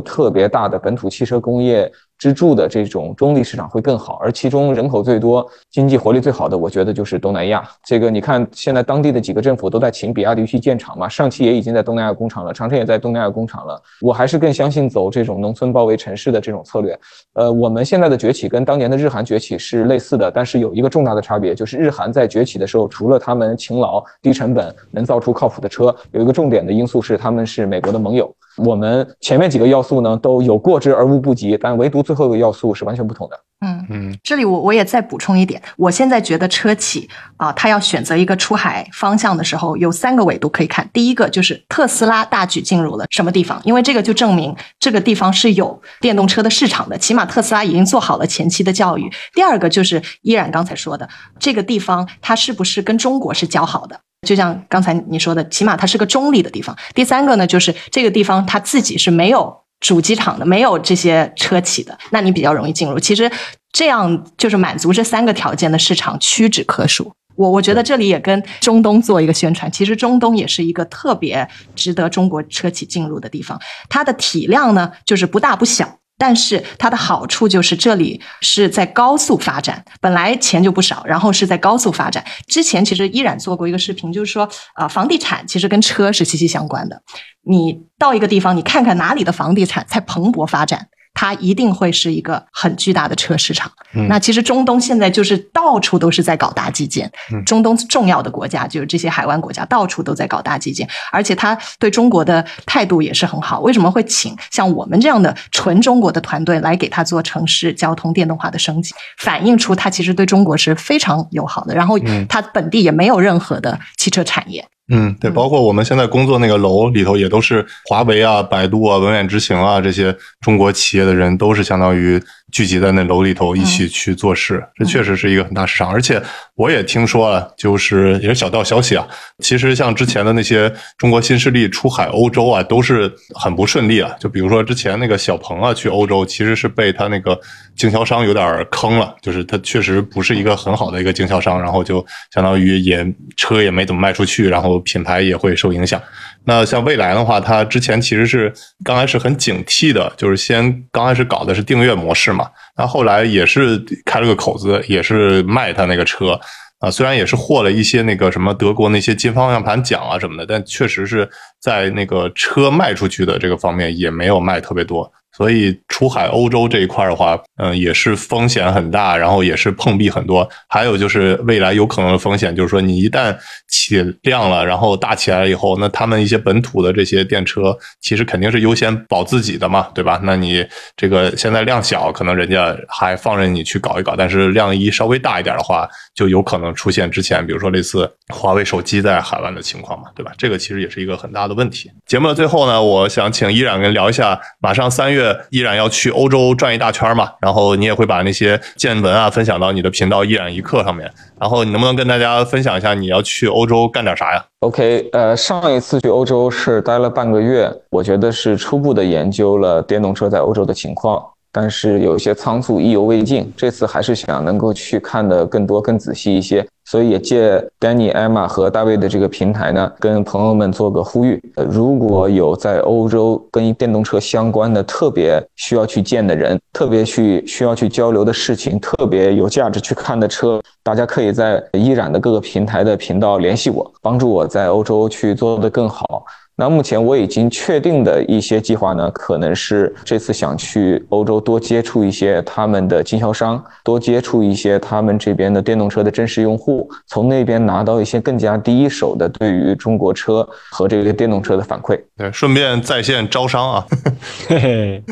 特别大的本土汽车工业支柱的这种中立市场会更好，而其中人口最多、经济活力最好的，我觉得就是东南亚。这个你看，现在当地的几个政府都在请比亚迪去建厂嘛，上汽也已经在东南亚工厂了，长城也在东南亚工厂了。我还是更相信走这种农村包围城市的这种策略。呃，我们现在的崛起跟当年的日韩崛起是类似的，但是有一个重大的差别，就是日韩在崛起的时候，除了他们勤劳、低成本，能造出靠谱的车，有一个重点的因素是他们是美国的盟友。我们前面几个要素呢都有过之而无不及，但唯独后一个要素是完全不同的。嗯嗯，这里我我也再补充一点，我现在觉得车企啊，它要选择一个出海方向的时候，有三个维度可以看。第一个就是特斯拉大举进入了什么地方，因为这个就证明这个地方是有电动车的市场的，起码特斯拉已经做好了前期的教育。第二个就是依然刚才说的，这个地方它是不是跟中国是交好的？就像刚才你说的，起码它是个中立的地方。第三个呢，就是这个地方它自己是没有主机厂的，没有这些车企的，那你比较容易进入。其实这样就是满足这三个条件的市场屈指可数。我我觉得这里也跟中东做一个宣传，其实中东也是一个特别值得中国车企进入的地方。它的体量呢，就是不大不小。但是它的好处就是这里是在高速发展，本来钱就不少，然后是在高速发展。之前其实依然做过一个视频，就是说，啊、房地产其实跟车是息息相关的。你到一个地方，你看看哪里的房地产在蓬勃发展，它一定会是一个很巨大的车市场。嗯那其实中东现在就是到处都是在搞大基建，嗯中东重要的国家就是这些海湾国家，到处都在搞大基建，而且他对中国的态度也是很好。为什么会请像我们这样的纯中国的团队来给他做城市交通电动化的升级，反映出他其实对中国是非常友好的。然后嗯他本地也没有任何的汽车产业。嗯，对，嗯。包括我们现在工作那个楼里头，也都是华为啊、百度啊、文远执行啊这些中国企业的人，都是相当于聚集在那楼里头一起去做事。这确实是一个很大市场，而且我也听说了，就是也是小道消息啊，其实像之前的那些中国新势力出海欧洲啊，都是很不顺利啊。就比如说之前那个小鹏啊去欧洲，其实是被他那个经销商有点坑了，就是他确实不是一个很好的一个经销商，然后就相当于也车也没怎么卖出去，然后品牌也会受影响。那像蔚来的话，它之前其实是刚开始很警惕的，就是先刚开始搞的是订阅模式嘛，那后来也是开了个口子，也是卖它那个车。啊，虽然也是获了一些那个什么德国那些金方向盘奖啊什么的，但确实是在那个车卖出去的这个方面也没有卖特别多。所以出海欧洲这一块的话，嗯，也是风险很大，然后也是碰壁很多。还有就是未来有可能的风险，就是说你一旦起量了，然后大起来以后，那他们一些本土的这些电车，其实肯定是优先保自己的嘛，对吧？那你这个现在量小，可能人家还放任你去搞一搞，但是量一稍微大一点的话，就有可能出现之前比如说类似华为手机在海外的情况嘛，对吧？这个其实也是一个很大的问题。节目的最后呢，我想请依然跟聊一下，马上三月依然要去欧洲转一大圈嘛，然后你也会把那些见闻啊分享到你的频道“一染一刻”上面。然后你能不能跟大家分享一下你要去欧洲干点啥呀？OK，呃，上一次去欧洲是待了半个月，我觉得是初步的研究了电动车在欧洲的情况。但是有些仓促，意犹未尽。这次还是想能够去看的更多、更仔细一些，所以也借 Danny、Emma 和大卫的这个平台呢，跟朋友们做个呼吁：如果有在欧洲跟电动车相关的特别需要去见的人，特别去需要去交流的事情，特别有价值去看的车，大家可以在依然的各个平台的频道联系我，帮助我在欧洲去做得更好。那目前我已经确定的一些计划呢，可能是这次想去欧洲多接触一些他们的经销商，多接触一些他们这边的电动车的真实用户，从那边拿到一些更加第一手的对于中国车和这个电动车的反馈。对，顺便在线招商啊。嘿嘿。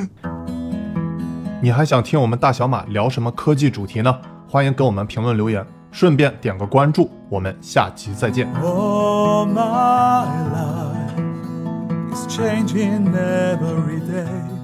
你还想听我们大小马聊什么科技主题呢？欢迎给我们评论留言，顺便点个关注。我们下期再见。Changing every day.